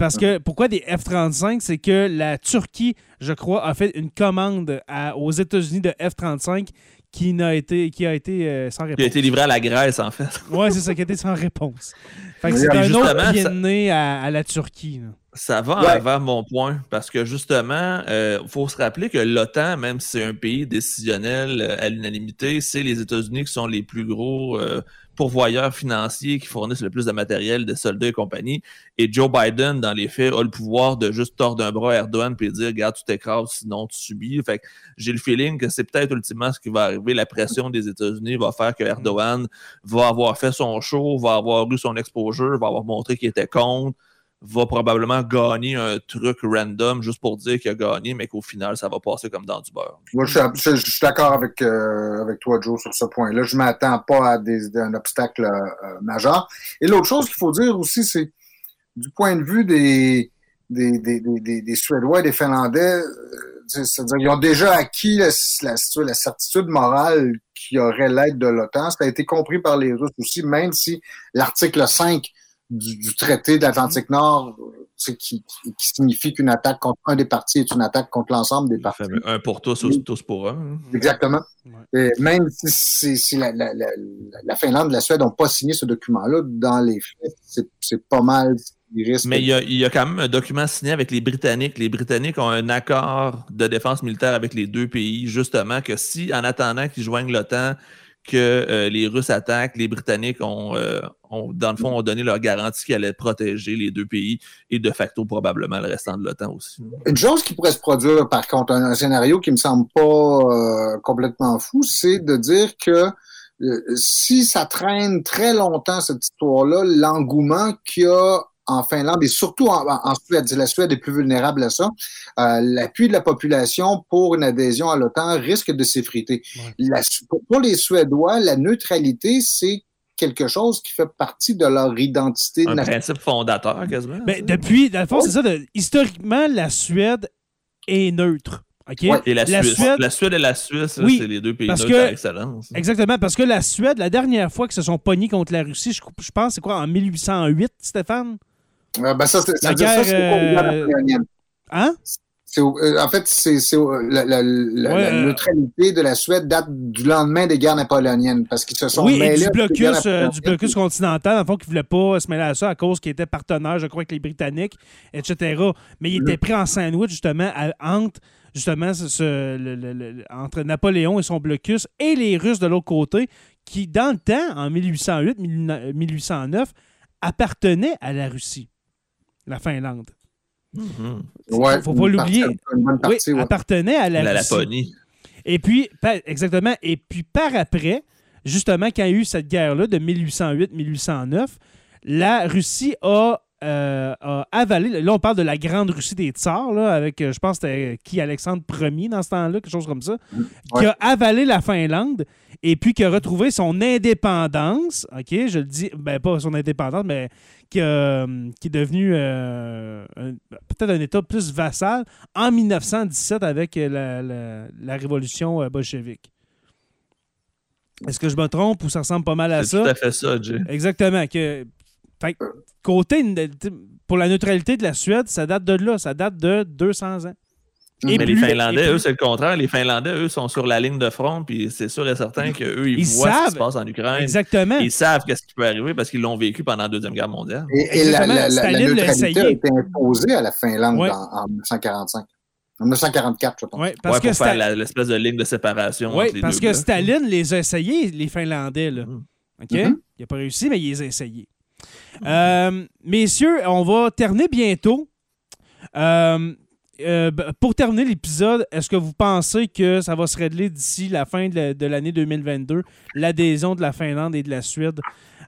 Parce que pourquoi des F-35 C'est que la Turquie, je crois, a fait une commande à- aux États-Unis de F-35 qui, n'a été, qui a été euh, sans Qui a réponse. été livré à la Grèce, en fait. Ouais, c'est ça, qui a été sans réponse. Fait que Mais, c'est euh, un autre ça- de nez à, à la Turquie. là. Ça va Ouais. avant mon point, parce que justement, il faut se rappeler que l'OTAN, même si c'est un pays décisionnel euh, à l'unanimité, c'est les États-Unis qui sont les plus gros euh, pourvoyeurs financiers qui fournissent le plus de matériel, de soldats et compagnie. Et Joe Biden, dans les faits, a le pouvoir de juste tordre un bras à Erdogan et dire Regarde, tu t'écrases, sinon tu subis. Fait j'ai le feeling que c'est peut-être ultimement ce qui va arriver. La pression des États-Unis va faire que Erdogan va avoir fait son show, va avoir eu son exposure, va avoir montré qu'il était contre va probablement gagner un truc random juste pour dire qu'il a gagné, mais qu'au final, ça va passer comme dans du beurre. Moi, je suis, d'accord avec, euh, avec toi, Joe, sur ce point-là. Je ne m'attends pas à des, un obstacle euh, majeur. Et l'autre chose qu'il faut dire aussi, c'est du point de vue des, des, des, des, des- Suédois et des Finlandais, euh, c'est- c'est-à-dire ils ont déjà acquis la, la, la certitude morale qu'il y aurait l'aide de l'OTAN. Ça a été compris par les Russes aussi, même si l'article 5 du, du traité de l'Atlantique Nord, c'est qui, qui signifie qu'une attaque contre un des partis est une attaque contre l'ensemble des partis. un pour tous, Oui. tous pour un. hein. Exactement. Ouais. Et même si, si- si la, la, la, la Finlande et la Suède n'ont pas signé ce document-là, dans les faits, c'est, c'est pas mal. Mais il y, a, il y a quand même un document signé avec les Britanniques. Les Britanniques ont un accord de défense militaire avec les deux pays, justement, que si, en attendant qu'ils joignent l'OTAN, que euh, les Russes attaquent, les Britanniques ont, euh, ont, dans le fond, ont donné leur garantie qu'ils allaient protéger les deux pays et de facto probablement le restant de l'OTAN aussi. Une chose qui pourrait se produire, par contre, un, scénario qui me semble pas euh, complètement fou, c'est de dire que euh, si ça traîne très longtemps, cette histoire-là, l'engouement qu'il y a en Finlande et surtout en, Suède, la Suède est plus vulnérable à ça, euh, l'appui de la population pour une adhésion à l'OTAN risque de s'effriter. Ouais. Pour- les Suédois, la neutralité, c'est quelque chose qui fait partie de leur identité Un nationale. principe fondateur, quasiment. Ben, ça. depuis, dans le fond, c'est ça. de- historiquement, la Suède est neutre. Ouais. Et la, la Suisse. Suède- La Suède et la Suisse, Oui, c'est les deux pays parce neutres que- par excellence. Exactement, parce que la Suède, la dernière fois qu'ils se sont pognés contre la Russie, je, je pense, c'est quoi, en 1808, Stéphane? Euh, ben ça, c'est, ça La veut dire ça, guerre, guerre euh, napoléonienne. Hein? Euh, en fait, c'est, la, la- la- Ouais, la euh, neutralité de la Suède date du lendemain des guerres napoléoniennes parce qu'ils se sont Oui, et du blocus, euh, du blocus continental, le fond, qui ne voulait pas se mêler à ça à cause qu'il était partenaire, je crois, avec les Britanniques, etc. Mais il était pris en sandwich, justement, à- entre, justement, ce- ce- le- le- le- entre Napoléon et son blocus et les Russes de l'autre côté, qui, dans le temps, en 1808, 1809, appartenaient à la Russie, la Finlande. Mhm. Ouais, faut pas l'oublier. oui, ouais. appartenaient à la, La. Laponie. Et puis, exactement. Et puis, par après, justement, quand il y a eu cette guerre-là de 1808-1809, la Russie a, euh, a avalé. Là, on parle de la grande Russie des Tsars, là, avec, euh, je pense, c'était qui Alexandre Ier dans ce temps-là, quelque chose comme ça, qui Ouais. a avalé la Finlande et puis qui a retrouvé son indépendance. OK, je le dis, ben pas son indépendance, mais qui, a, qui est devenu euh, peut-être un État plus vassal en 1917 avec euh, la, la- la révolution euh, bolchevique. Est-ce que je me trompe ou ça ressemble pas mal à C'est ça? tout à fait ça, Jay. Exactement. Que, fait que, côté, pour la neutralité de la Suède, ça date de là. Ça date de 200 ans. Et mais les Finlandais, eux, c'est le contraire. Les Finlandais, eux, sont sur la ligne de front, puis c'est sûr et certain qu'eux, ils, Ils voient ce qui savent. se passe en Ukraine. Exactement. Ils savent qu'est-ce qui peut arriver parce qu'ils l'ont vécu pendant la Deuxième Guerre mondiale. Et, et la, neutralité a été imposée à la Finlande Ouais. en, en 1945. En 1944, je pense. Ouais, parce Ouais, que pour faire l'espèce de ligne de séparation les parce deux que. Staline les a essayés, les Finlandais. Là. Mhm. OK? Mhm. Il n'a pas réussi, mais il les a essayés. Euh, messieurs, on va terminer bientôt. Euh, euh, pour terminer l'épisode, est-ce que vous pensez que ça va se régler d'ici la fin de la- de l'année 2022, l'adhésion de la Finlande et de la Suède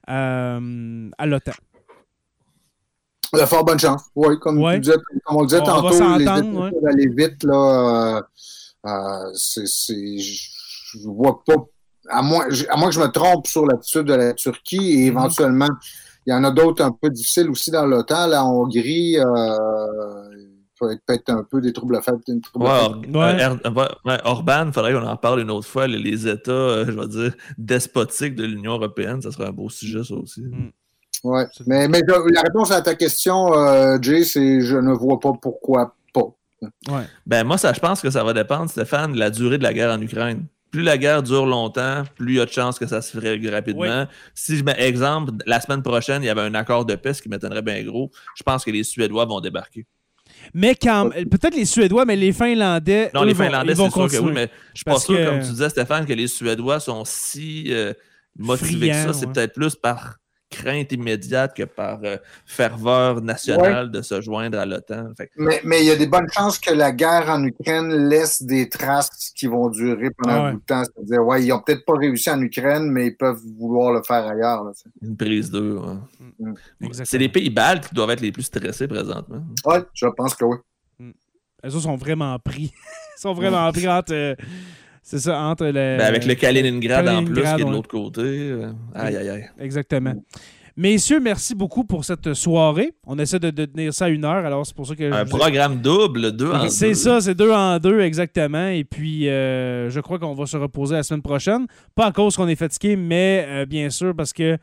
euh, à l'OTAN? A fort bonne chance. Oui, comme, Ouais. disais, comme on disait On tantôt, les ouais. peuvent aller vite. Là, euh, je je vois pas. À moins, à moins que je me trompe sur l'attitude de la Turquie Mhm. et éventuellement, il y en a d'autres un peu difficiles aussi dans l'OTAN. La Hongrie, euh, peut être peut-être un peu des troubles faits. Une trouble Ouais, faite. Or- Ouais. euh, ouais, ouais, Orban, il faudrait qu'on en parle une autre fois. Les, les États, euh, je vais dire, despotiques de l'Union européenne, ça serait un beau sujet, ça aussi. Ouais. Mais, mais je- la réponse à ta question, euh, Jay, c'est je ne vois pas pourquoi pas. Ouais. Ben, moi, ça, je pense que ça va dépendre, Stéphane, de la durée de la guerre en Ukraine. Plus la guerre dure longtemps, plus il y a de chances que ça se ferait rapidement. Oui. Si je mets exemple, la semaine prochaine, il y avait un accord de paix, ce qui m'étonnerait bien gros, je pense que les Suédois vont débarquer. Mais quand peut-être les Suédois, mais les Finlandais. Non, eux, les Finlandais, c'est sûr que oui, mais je suis pas Parce sûr, que- comme tu disais, Stéphane, que les Suédois sont si euh, motivés que ça. C'est ouais. peut-être plus par crainte immédiate que par euh, ferveur nationale de se joindre à l'OTAN. Que- Mais, mais il y a des bonnes chances que la guerre en Ukraine laisse des traces qui vont durer pendant Ah un ouais. bout de temps. C'est-à-dire, ouais, ils n'ont peut-être pas réussi en Ukraine, mais ils peuvent vouloir le faire ailleurs. là. Une prise d'eux. ouais. Mm. C'est les pays baltes qui doivent être les plus stressés présentement. Ouais, je pense que oui. Eux autres sont vraiment pris. Ils sont vraiment pris entre. euh, c'est ça, entre le. Ben, avec le Kaliningrad, en plus, qui est de l'autre côté. euh, aïe, aïe, aïe. Exactement. Messieurs, merci beaucoup pour cette soirée. On essaie de, de tenir ça à une heure, alors c'est pour ça que. Un je vous ai- programme double, deux en C'est deux. ça, c'est deux en deux, exactement. Et puis, euh, je crois qu'on va se reposer la semaine prochaine. Pas à cause qu'on est fatigué, mais euh, bien sûr parce que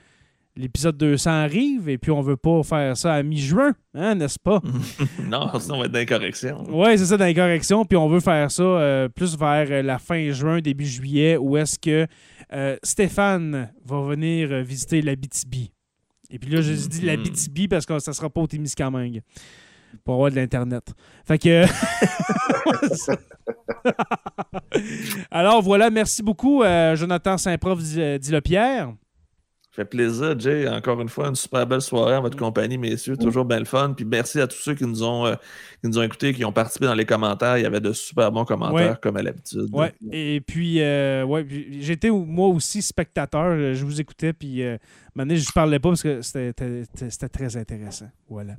l'épisode 200 arrive et puis on veut pas faire ça à mi-juin, hein, n'est-ce pas? non, sinon on va être d'incorrection. Oui, c'est ça, dans les corrections. Puis on veut faire ça euh, plus vers euh, la fin juin, début juillet, où est-ce que euh, Stéphane va venir visiter la BTB. Et puis là, je dis la Mhm. BTB parce que ça sera pas au Témiscamingue pour avoir de l'Internet. Fait que... Alors voilà, merci beaucoup, euh, Jonathan Saint-Prof Dilopierre. Ça fait plaisir, Jay. Encore une fois, une super belle soirée en votre compagnie, messieurs. Toujours bien le fun. Puis merci à tous ceux qui nous ont, euh, qui nous ont écoutés, qui ont participé dans les commentaires. Il y avait de super bons commentaires, Ouais. comme à l'habitude. Ouais. Et puis, euh, ouais, puis j'étais moi aussi spectateur. euh, Je vous écoutais, puis euh, maintenant, je ne parlais pas parce que c'était- très intéressant. Voilà.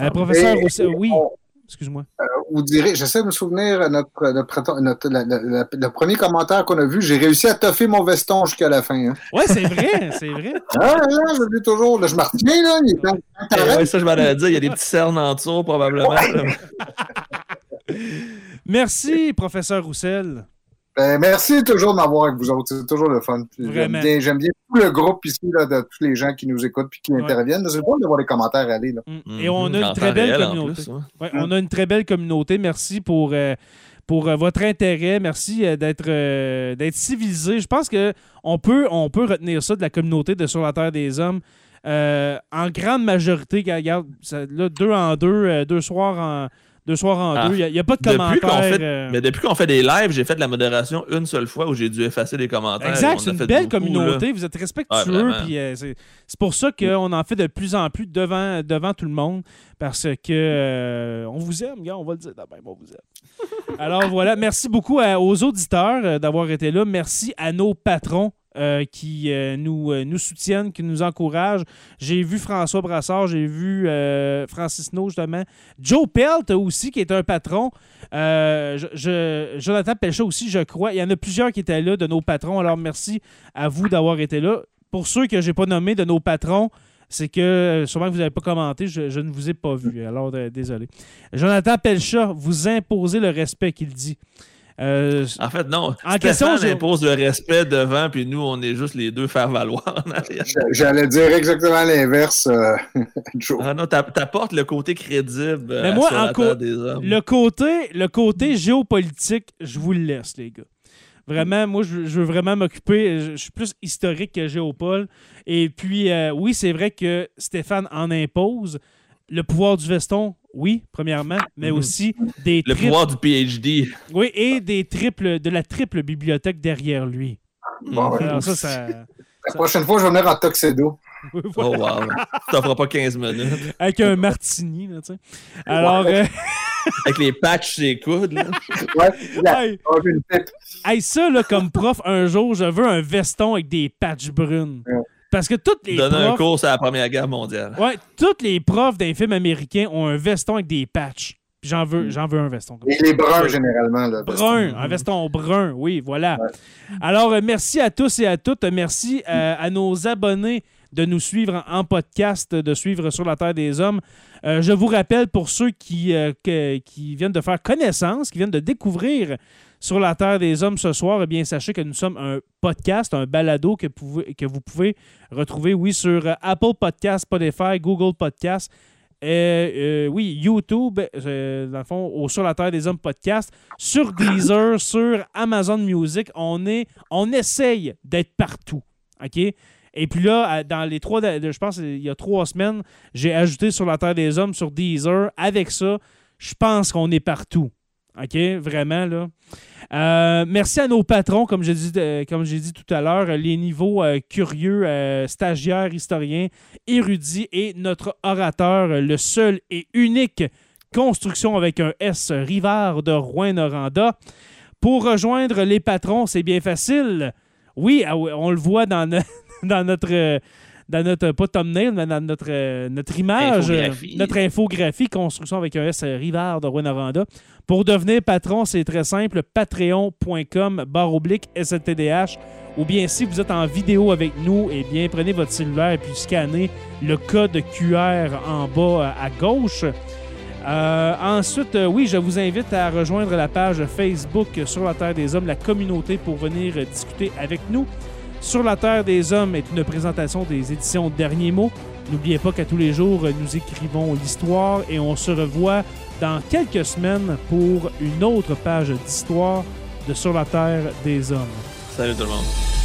Euh, professeur, Et- Roussel- oui, On- excuse-moi. vous direz, j'essaie de me souvenir, euh, notre, notre, notre- la- la- la- le premier commentaire qu'on a vu, j'ai réussi à toffer mon veston jusqu'à la fin. Hein. Ouais, c'est vrai, c'est vrai. Ah, là, je l'ai toujours. Là, je me retiens, là. Il est ouais, ça, je m'en dit. Il y a des petits cernes en dessous, probablement. Merci, professeur Roussel. Ben, merci toujours de m'avoir avec vous autres. C'est toujours le fun. J'aime bien, tout le groupe ici, là, de tous les gens qui nous écoutent et qui Ouais. interviennent. C'est bon d'avoir des commentaires aller. Là. Mm. Et on a une en très belle communauté. plus, ouais. Ouais, on a une très belle communauté. Merci pour, euh, pour euh, votre intérêt. Merci euh, d'être euh, d'être civilisé. Je pense qu'on peut, on peut retenir ça de la communauté de Sur la Terre des Hommes. Euh, en grande majorité, regarde, ça- là, deux en deux, euh, deux soirs en, deux soirs en Ah, deux. Il n'y a, pas de commentaires. fait, euh, mais depuis qu'on fait des lives, j'ai fait de la modération une seule fois où j'ai dû effacer des commentaires. Exact, c'est une belle beaucoup, communauté. là. Vous êtes respectueux. puis, euh, c'est c'est pour ça qu'on en fait de plus en plus devant, devant tout le monde. Parce que euh, on vous aime, gars, on va le dire on vous aime. Alors voilà, merci beaucoup à- aux auditeurs d'avoir été là. Merci à nos patrons. Euh, qui euh, nous, euh, nous soutiennent, qui nous encouragent. J'ai vu François Brassard, j'ai vu Francis No, justement. Joe Pelt aussi, qui est un patron. Jonathan Pelchat aussi, je crois. Il y en a plusieurs qui étaient là de nos patrons. Alors, merci à vous d'avoir été là. Pour ceux que je n'ai pas nommés de nos patrons, c'est que sûrement que vous n'avez pas commenté, je, ne vous ai pas vu. Alors, désolé. Jonathan Pelchat, vous imposez le respect qu'il dit. Euh, En fait, non. En question, impose le respect devant, puis nous, on est juste les deux faire valoir. J'allais dire exactement l'inverse, euh, Joe. Ah non, t'a- t'apportes le côté crédible euh, Mais moi, sur en co- des hommes. le, côté, le côté géopolitique, je vous le laisse, les gars. Vraiment, moi, je, je veux vraiment m'occuper. Je, je suis plus historique que Géopole. Et puis, euh, oui, c'est vrai que Stéphane en impose. Le pouvoir du veston, oui, premièrement, mais Mhm. aussi des Le triples- pouvoir du PhD. Oui, et des triples, de la triple bibliothèque derrière lui. Bon, ouais. Alors ça, ça... La prochaine fois, je vais venir en tuxedo. Oh wow. T'en feras pas 15 minutes. Avec un martini, là, tu sais. Alors, Ouais. euh, Avec les patchs les coudes. Là. Ouais, on une hey, ça, là, comme prof, un jour, je veux un veston avec des patchs brunes. Ouais. Parce que toutes les Donner un profs... cours sur la Première Guerre mondiale. Ouais, tous les profs d'un film américain ont un veston avec des patchs. J'en veux, j'en veux un veston comme. Et les bruns, généralement. Là, Brun, un veston brun, oui, voilà. Alors, euh, merci à tous et à toutes. Merci euh, à nos abonnés de nous suivre en, podcast, de suivre sur la Terre des Hommes. Euh, je vous rappelle, pour ceux qui, euh, qui viennent de faire connaissance, qui viennent de découvrir sur la Terre des Hommes ce soir, eh bien, sachez que nous sommes un podcast, un balado que, vous pouvez retrouver, oui, sur euh, Apple Podcast, Spotify, Google Podcast, oui, YouTube, dans le fond, au Sur la Terre des Hommes podcast, sur Deezer, sur Amazon Music. On, est, on essaye d'être partout. OK? Et puis là, dans les trois, je pense il y a trois semaines, j'ai ajouté Sur la Terre des Hommes sur Deezer. Avec ça, je pense qu'on est partout. OK? Vraiment, là. Euh, merci à nos patrons, comme j'ai dit, euh, dit tout à l'heure, les niveaux euh, curieux, stagiaires, historiens, érudits et notre orateur, le seul et unique construction avec un S, Rivard de Rouen-Noranda. Pour rejoindre les patrons, c'est bien facile. Oui, ah on le voit dans, dans notre. euh, Dans notre, pas thumbnail, mais dans notre, euh, notre image, euh, notre infographie, construction avec un S, euh, Rivard de Rouen-Noranda. Pour devenir patron, c'est très simple, patreon.com barre oblique SLTDH. Ou bien si vous êtes en vidéo avec nous, eh bien prenez votre cellulaire et puis scannez le code QR en bas euh, à gauche. Euh, ensuite, euh, oui, je vous invite à rejoindre la page Facebook sur la Terre des Hommes, la communauté, pour venir euh, discuter avec nous. Sur la Terre des Hommes est une présentation des éditions Derniers mots. N'oubliez pas qu'à tous les jours, nous écrivons l'histoire et on se revoit dans quelques semaines pour une autre page d'histoire de Sur la Terre des Hommes. Salut tout le monde.